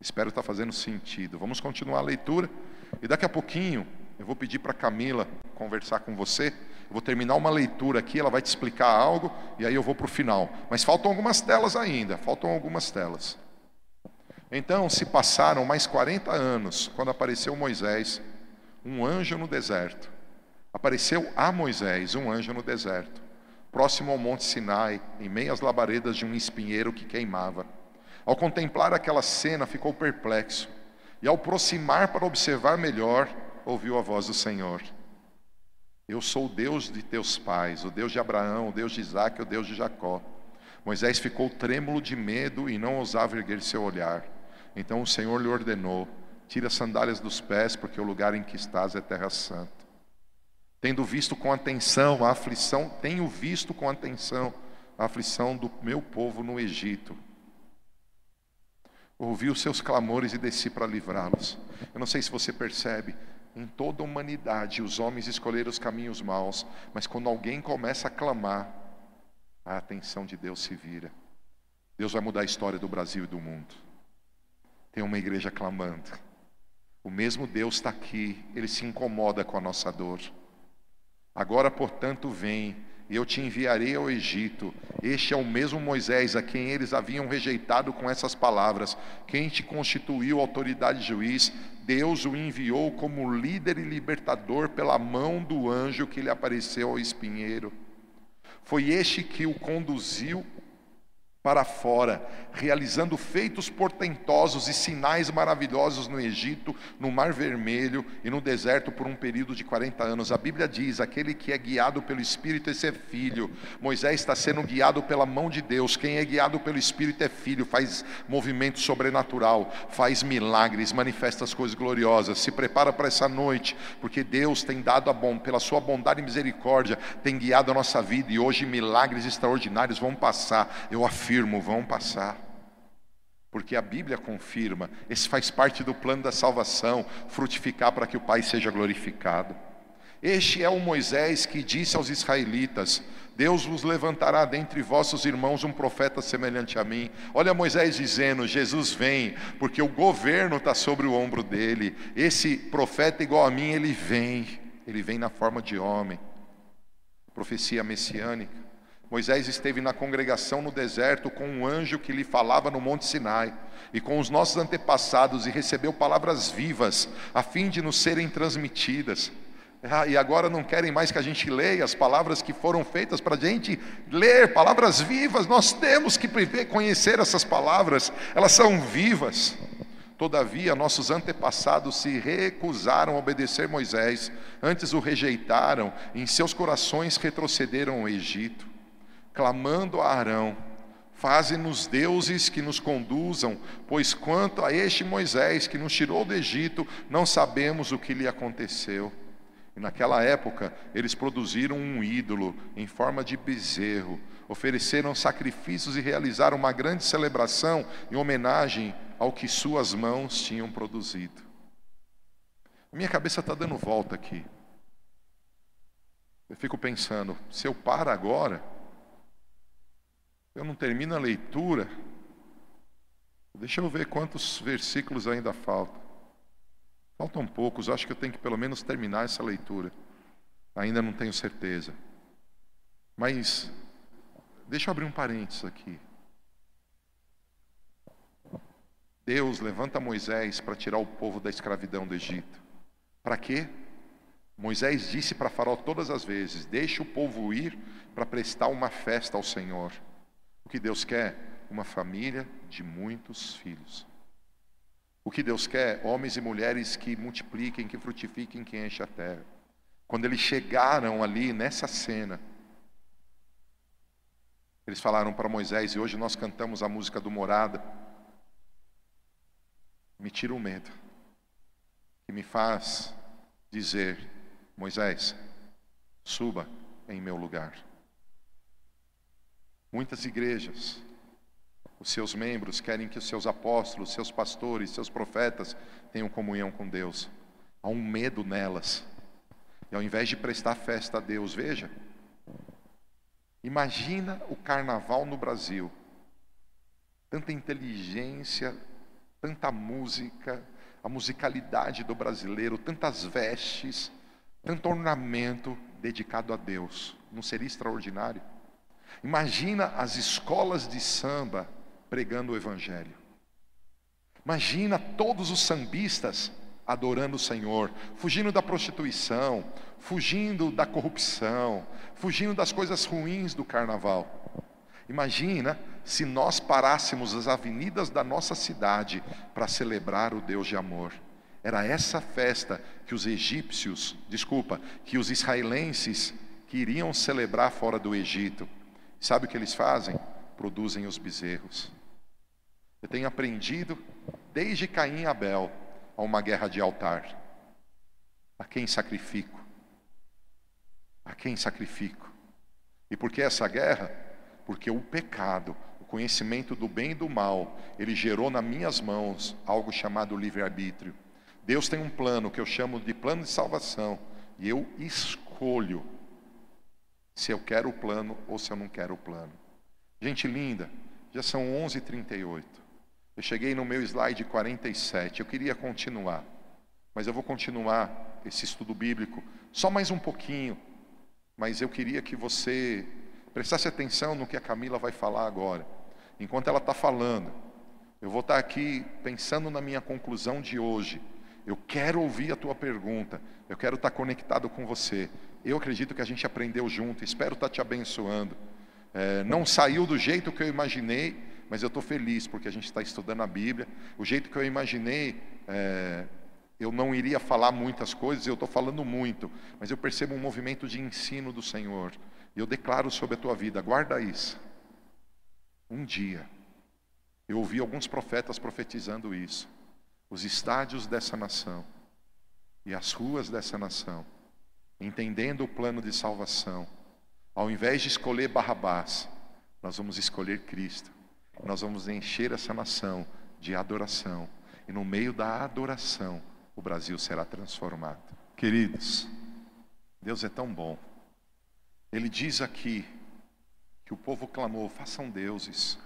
Speaker 1: Espero estar fazendo sentido. Vamos continuar a leitura. E daqui a pouquinho eu vou pedir para Camila conversar com você. Eu vou terminar uma leitura aqui, ela vai te explicar algo e aí eu vou para o final. Mas faltam algumas telas ainda, faltam algumas telas. Então se passaram mais 40 anos quando apareceu Moisés, um anjo no deserto. Apareceu a Moisés um anjo no deserto, próximo ao Monte Sinai, em meio às labaredas de um espinheiro que queimava. Ao contemplar aquela cena, ficou perplexo e ao aproximar para observar melhor, ouviu a voz do Senhor. Eu sou o Deus de teus pais, o Deus de Abraão, o Deus de Isaac, o Deus de Jacó. Moisés ficou trêmulo de medo e não ousava erguer seu olhar. Então o Senhor lhe ordenou: Tira as sandálias dos pés, porque o lugar em que estás é terra santa. Tendo visto com atenção a aflição, tenho visto com atenção a aflição do meu povo no Egito. Ouvi os seus clamores e desci para livrá-los. Eu não sei se você percebe, em toda a humanidade os homens escolheram os caminhos maus, mas quando alguém começa a clamar, a atenção de Deus se vira. Deus vai mudar a história do Brasil e do mundo. Tem uma igreja clamando. O mesmo Deus está aqui, ele se incomoda com a nossa dor. Agora, portanto, vem, e eu te enviarei ao Egito. Este é o mesmo Moisés a quem eles haviam rejeitado com essas palavras. Quem te constituiu autoridade juiz, Deus o enviou como líder e libertador pela mão do anjo que lhe apareceu ao espinheiro. Foi este que o conduziu para fora, realizando feitos portentosos e sinais maravilhosos no Egito, no Mar Vermelho e no deserto por um período de 40 anos. A Bíblia diz: aquele que é guiado pelo Espírito, esse é filho. Moisés está sendo guiado pela mão de Deus. Quem é guiado pelo Espírito é filho, faz movimento sobrenatural, faz milagres, manifesta as coisas gloriosas. Se prepara para essa noite, porque Deus tem dado a bom, pela sua bondade e misericórdia, tem guiado a nossa vida e hoje milagres extraordinários vão passar. Eu afirmo vão passar. Porque a Bíblia confirma, esse faz parte do plano da salvação, frutificar para que o Pai seja glorificado. Este é o Moisés que disse aos israelitas: Deus vos levantará dentre vossos irmãos um profeta semelhante a mim. Olha Moisés dizendo: Jesus vem, porque o governo está sobre o ombro dele. Esse profeta igual a mim, ele vem, ele vem na forma de homem. Profecia messiânica. Moisés esteve na congregação no deserto com um anjo que lhe falava no Monte Sinai e com os nossos antepassados e recebeu palavras vivas a fim de nos serem transmitidas. Ah, e agora não querem mais que a gente leia as palavras que foram feitas para a gente ler, palavras vivas, nós temos que conhecer essas palavras, elas são vivas. Todavia, nossos antepassados se recusaram a obedecer Moisés, antes o rejeitaram, e em seus corações retrocederam ao Egito clamando a Arão: Faze-nos deuses que nos conduzam, pois quanto a este Moisés que nos tirou do Egito, não sabemos o que lhe aconteceu. E naquela época, eles produziram um ídolo em forma de bezerro, ofereceram sacrifícios e realizaram uma grande celebração em homenagem ao que suas mãos tinham produzido. Minha cabeça está dando volta aqui. Eu fico pensando, se eu paro agora, eu não termino a leitura. Deixa eu ver quantos versículos ainda faltam. Faltam poucos, acho que eu tenho que pelo menos terminar essa leitura. Ainda não tenho certeza. Mas, deixa eu abrir um parênteses aqui. Deus levanta Moisés para tirar o povo da escravidão do Egito. Para quê? Moisés disse para Faraó todas as vezes: Deixe o povo ir para prestar uma festa ao Senhor. O que Deus quer? Uma família de muitos filhos. O que Deus quer? Homens e mulheres que multipliquem, que frutifiquem, que enchem a terra. Quando eles chegaram ali nessa cena, eles falaram para Moisés, e hoje nós cantamos a música do Morada. Me tira o medo, que me faz dizer: Moisés, suba em meu lugar. Muitas igrejas, os seus membros querem que os seus apóstolos, seus pastores, seus profetas tenham comunhão com Deus. Há um medo nelas. E ao invés de prestar festa a Deus, veja, imagina o carnaval no Brasil. Tanta inteligência, tanta música, a musicalidade do brasileiro, tantas vestes, tanto ornamento dedicado a Deus. Não seria extraordinário? Imagina as escolas de samba pregando o Evangelho. Imagina todos os sambistas adorando o Senhor, fugindo da prostituição, fugindo da corrupção, fugindo das coisas ruins do carnaval. Imagina se nós parássemos as avenidas da nossa cidade para celebrar o Deus de amor. Era essa festa que os egípcios, desculpa, que os israelenses queriam celebrar fora do Egito. Sabe o que eles fazem? Produzem os bezerros. Eu tenho aprendido, desde Caim e Abel, a uma guerra de altar. A quem sacrifico? A quem sacrifico? E por que essa guerra? Porque o pecado, o conhecimento do bem e do mal, ele gerou nas minhas mãos algo chamado livre-arbítrio. Deus tem um plano que eu chamo de plano de salvação, e eu escolho se eu quero o plano ou se eu não quero o plano. Gente linda, já são 11h38. Eu cheguei no meu slide 47. Eu queria continuar, mas eu vou continuar esse estudo bíblico só mais um pouquinho. Mas eu queria que você prestasse atenção no que a Camila vai falar agora. Enquanto ela está falando, eu vou estar tá aqui pensando na minha conclusão de hoje. Eu quero ouvir a tua pergunta. Eu quero estar tá conectado com você. Eu acredito que a gente aprendeu junto. Espero estar tá te abençoando. É, não saiu do jeito que eu imaginei, mas eu estou feliz porque a gente está estudando a Bíblia. O jeito que eu imaginei, é, eu não iria falar muitas coisas, eu estou falando muito, mas eu percebo um movimento de ensino do Senhor. E eu declaro sobre a tua vida, guarda isso. Um dia, eu ouvi alguns profetas profetizando isso. Os estádios dessa nação e as ruas dessa nação, entendendo o plano de salvação, ao invés de escolher Barrabás, nós vamos escolher Cristo. Nós vamos encher essa nação de adoração. E no meio da adoração, o Brasil será transformado. Queridos, Deus é tão bom. Ele diz aqui que o povo clamou: façam deuses.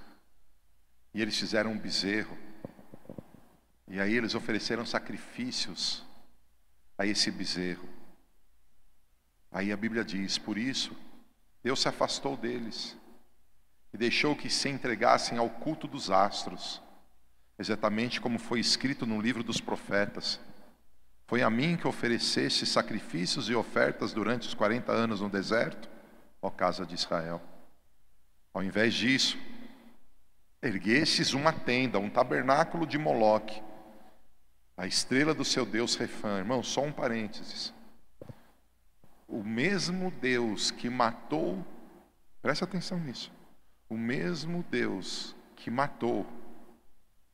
Speaker 1: E eles fizeram um bezerro. E aí eles ofereceram sacrifícios a esse bezerro. Aí a Bíblia diz: por isso, Deus se afastou deles e deixou que se entregassem ao culto dos astros, exatamente como foi escrito no livro dos profetas. Foi a mim que ofereceste sacrifícios e ofertas durante os 40 anos no deserto, ó casa de Israel. Ao invés disso, erguestes uma tenda, um tabernáculo de Moloque, a estrela do seu Deus Refã. Irmão, só um parênteses. O mesmo Deus que matou, presta atenção nisso, o mesmo Deus que matou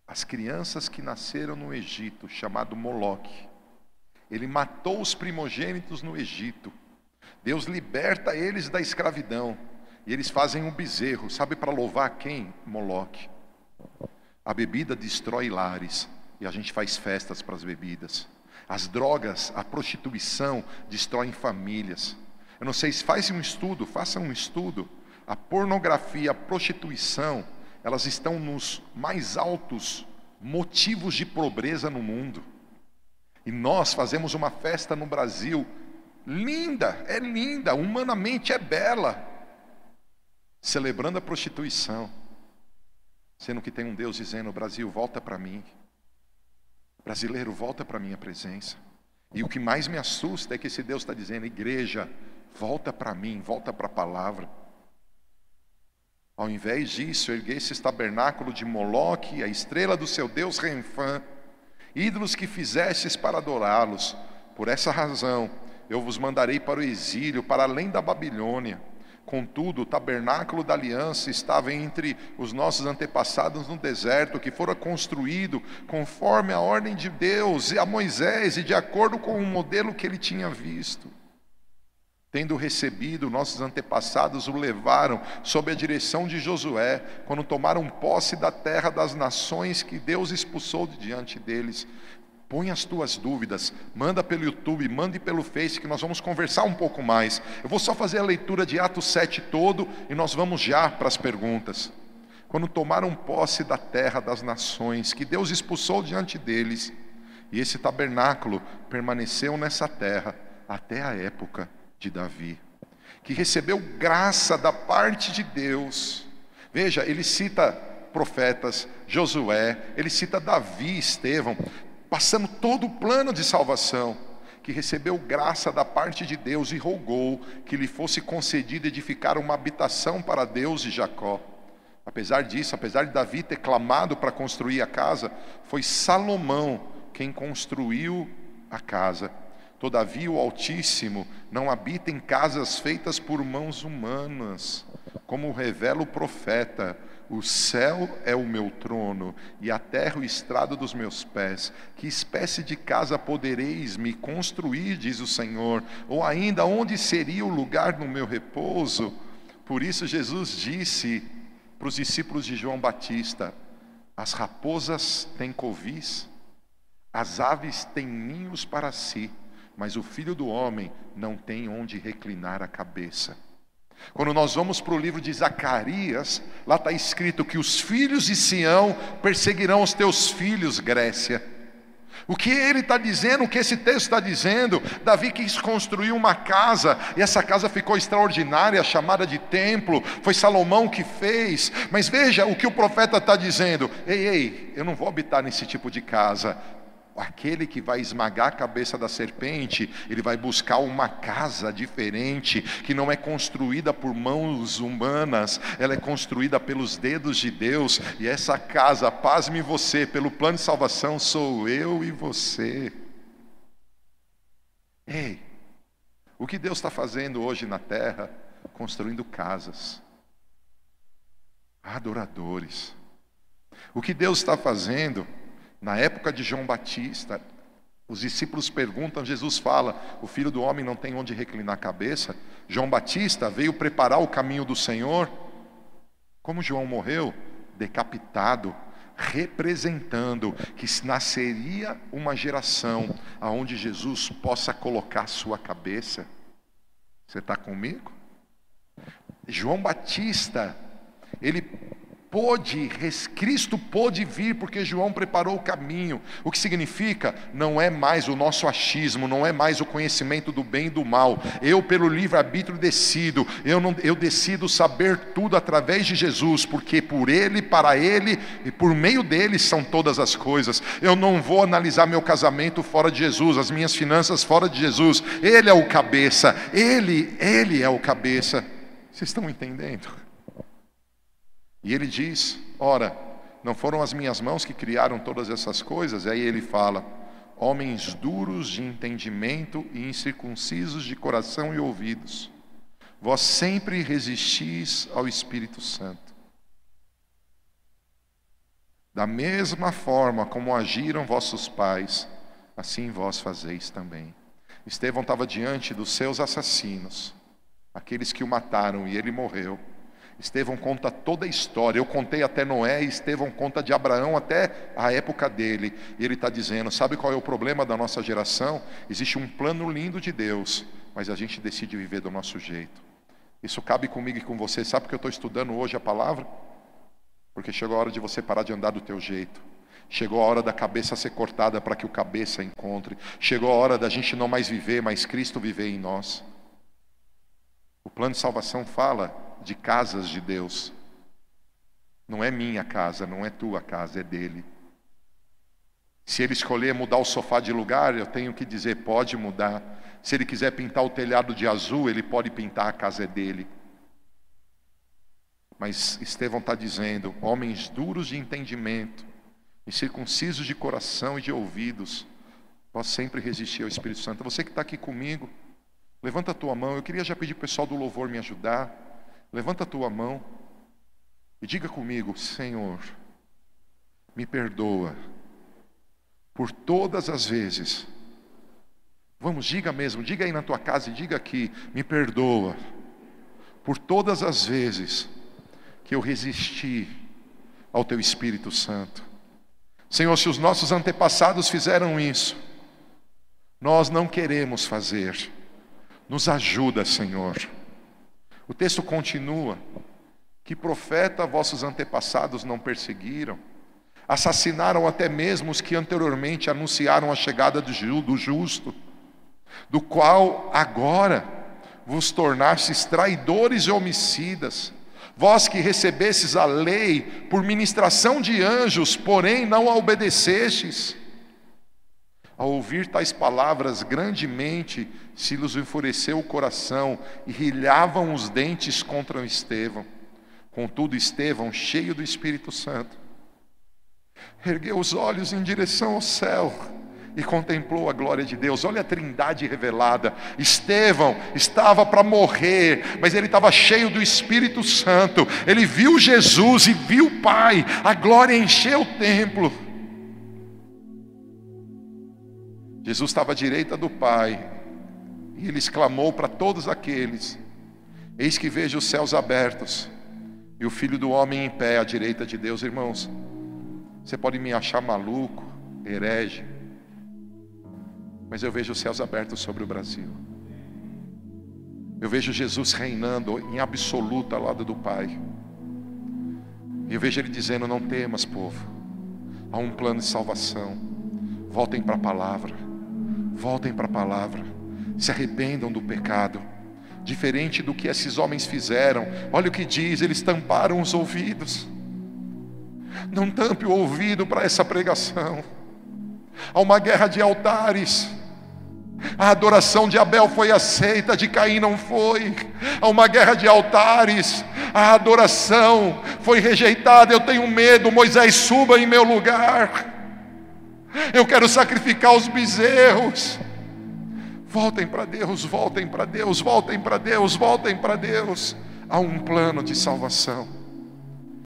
Speaker 1: as crianças que nasceram no Egito, chamado Moloque, ele matou os primogênitos no Egito. Deus liberta eles da escravidão. E eles fazem um bezerro, sabe para louvar quem? Moloque. A bebida destrói lares e a gente faz festas para as bebidas. As drogas, a prostituição destroem famílias. Eu não sei se faz um estudo, faça um estudo a pornografia, a prostituição, elas estão nos mais altos motivos de pobreza no mundo. E nós fazemos uma festa no Brasil, linda, é linda, humanamente é bela, celebrando a prostituição, sendo que tem um Deus dizendo: Brasil, volta para mim, brasileiro, volta para a minha presença. E o que mais me assusta é que esse Deus está dizendo: igreja, volta para mim, volta para a palavra. Ao invés disso, erguesse esse tabernáculo de Moloque, a estrela do seu Deus Renfã, ídolos que fizestes para adorá-los. Por essa razão, eu vos mandarei para o exílio, para além da Babilônia. Contudo, o tabernáculo da aliança estava entre os nossos antepassados no deserto, que fora construído conforme a ordem de Deus e a Moisés e de acordo com o modelo que ele tinha visto. Tendo recebido, nossos antepassados o levaram sob a direção de Josué, quando tomaram posse da terra das nações que Deus expulsou de diante deles. Põe as tuas dúvidas, manda pelo YouTube, mande pelo Face, que nós vamos conversar um pouco mais. Eu vou só fazer a leitura de Atos 7 todo e nós vamos já para as perguntas. Quando tomaram posse da terra das nações que Deus expulsou diante deles, e esse tabernáculo permaneceu nessa terra até a época de Davi, que recebeu graça da parte de Deus. Veja, ele cita profetas, Josué, ele cita Davi, Estevão, passando todo o plano de salvação, que recebeu graça da parte de Deus e rogou que lhe fosse concedido edificar uma habitação para Deus e Jacó. Apesar disso, apesar de Davi ter clamado para construir a casa, foi Salomão quem construiu a casa Todavia, o Altíssimo não habita em casas feitas por mãos humanas, como revela o profeta. O céu é o meu trono e a terra o estrado dos meus pés. Que espécie de casa podereis me construir, diz o Senhor? Ou ainda, onde seria o lugar no meu repouso? Por isso, Jesus disse para os discípulos de João Batista: As raposas têm covis, as aves têm ninhos para si, mas o filho do homem não tem onde reclinar a cabeça. Quando nós vamos para o livro de Zacarias, lá está escrito que os filhos de Sião perseguirão os teus filhos, Grécia. O que ele está dizendo, o que esse texto está dizendo, Davi quis construir uma casa, e essa casa ficou extraordinária, chamada de templo, foi Salomão que fez, mas veja o que o profeta está dizendo: ei, ei, eu não vou habitar nesse tipo de casa, aquele que vai esmagar a cabeça da serpente, ele vai buscar uma casa diferente, que não é construída por mãos humanas, ela é construída pelos dedos de Deus, e essa casa, pasme você, pelo plano de salvação, sou eu e você. Ei, o que Deus está fazendo hoje na terra? Construindo casas, adoradores. O que Deus está fazendo? Na época de João Batista, os discípulos perguntam, Jesus fala: O filho do homem não tem onde reclinar a cabeça. João Batista veio preparar o caminho do Senhor. Como João morreu? Decapitado, representando que nasceria uma geração aonde Jesus possa colocar sua cabeça. Você está comigo? João Batista, ele pôde, Cristo pôde vir porque João preparou o caminho. O que significa? Não é mais o nosso achismo, não é mais o conhecimento do bem e do mal. Eu, pelo livre-arbítrio, decido. Eu, não, eu decido saber tudo através de Jesus, porque por Ele, para Ele e por meio dele são todas as coisas. Eu não vou analisar meu casamento fora de Jesus, as minhas finanças fora de Jesus. Ele é o cabeça, Ele, Ele é o cabeça. Vocês estão entendendo? E ele diz: Ora, não foram as minhas mãos que criaram todas essas coisas? E aí ele fala: Homens duros de entendimento e incircuncisos de coração e ouvidos, vós sempre resistis ao Espírito Santo. Da mesma forma como agiram vossos pais, assim vós fazeis também. Estevão estava diante dos seus assassinos, aqueles que o mataram, e ele morreu. Estevão conta toda a história. Eu contei até Noé, Estevão conta de Abraão até a época dele. E ele está dizendo: sabe qual é o problema da nossa geração? Existe um plano lindo de Deus, mas a gente decide viver do nosso jeito. Isso cabe comigo e com você. Sabe que eu estou estudando hoje a palavra? Porque chegou a hora de você parar de andar do teu jeito. Chegou a hora da cabeça ser cortada para que o cabeça encontre. Chegou a hora da gente não mais viver, mas Cristo viver em nós. O plano de salvação fala de casas de Deus. Não é minha casa, não é tua casa, é dele. Se ele escolher mudar o sofá de lugar, eu tenho que dizer: pode mudar. Se ele quiser pintar o telhado de azul, ele pode pintar, a casa é dele. Mas Estevão está dizendo: homens duros de entendimento, incircuncisos de coração e de ouvidos, posso sempre resistir ao Espírito Santo. Você que está aqui comigo, levanta a tua mão. Eu queria já pedir para o pessoal do louvor me ajudar. Levanta a tua mão e diga comigo: Senhor, me perdoa por todas as vezes. Vamos, diga mesmo, diga aí na tua casa e diga aqui: me perdoa por todas as vezes que eu resisti ao teu Espírito Santo. Senhor, se os nossos antepassados fizeram isso, nós não queremos fazer. Nos ajuda, Senhor. O texto continua: que profeta vossos antepassados não perseguiram? Assassinaram até mesmo os que anteriormente anunciaram a chegada do justo, do qual agora vos tornastes traidores e homicidas. Vós que recebestes a lei por ministração de anjos, porém não a obedecestes. Ao ouvir tais palavras, grandemente se lhes enfureceu o coração e rilhavam os dentes contra Estevão. Contudo, Estevão, cheio do Espírito Santo, ergueu os olhos em direção ao céu e contemplou a glória de Deus. Olha a trindade revelada. Estevão estava para morrer, mas ele estava cheio do Espírito Santo. Ele viu Jesus e viu o Pai. A glória encheu o templo. Jesus estava à direita do Pai e ele exclamou para todos aqueles: Eis que vejo os céus abertos e o filho do homem em pé à direita de Deus, irmãos. Você pode me achar maluco, herege, mas eu vejo os céus abertos sobre o Brasil. Eu vejo Jesus reinando em absoluta ao lado do Pai. E eu vejo Ele dizendo: Não temas, povo, há um plano de salvação. Voltem para a palavra, voltem para a palavra, se arrependam do pecado. Diferente do que esses homens fizeram, olha o que diz: eles tamparam os ouvidos. Não tampe o ouvido para essa pregação. Há uma guerra de altares. A adoração de Abel foi aceita, de Caim não foi. Há uma guerra de altares. A adoração foi rejeitada. Eu tenho medo, Moisés, suba em meu lugar. Eu quero sacrificar os bezerros. Voltem para Deus, voltem para Deus, voltem para Deus, voltem para Deus. Há um plano de salvação.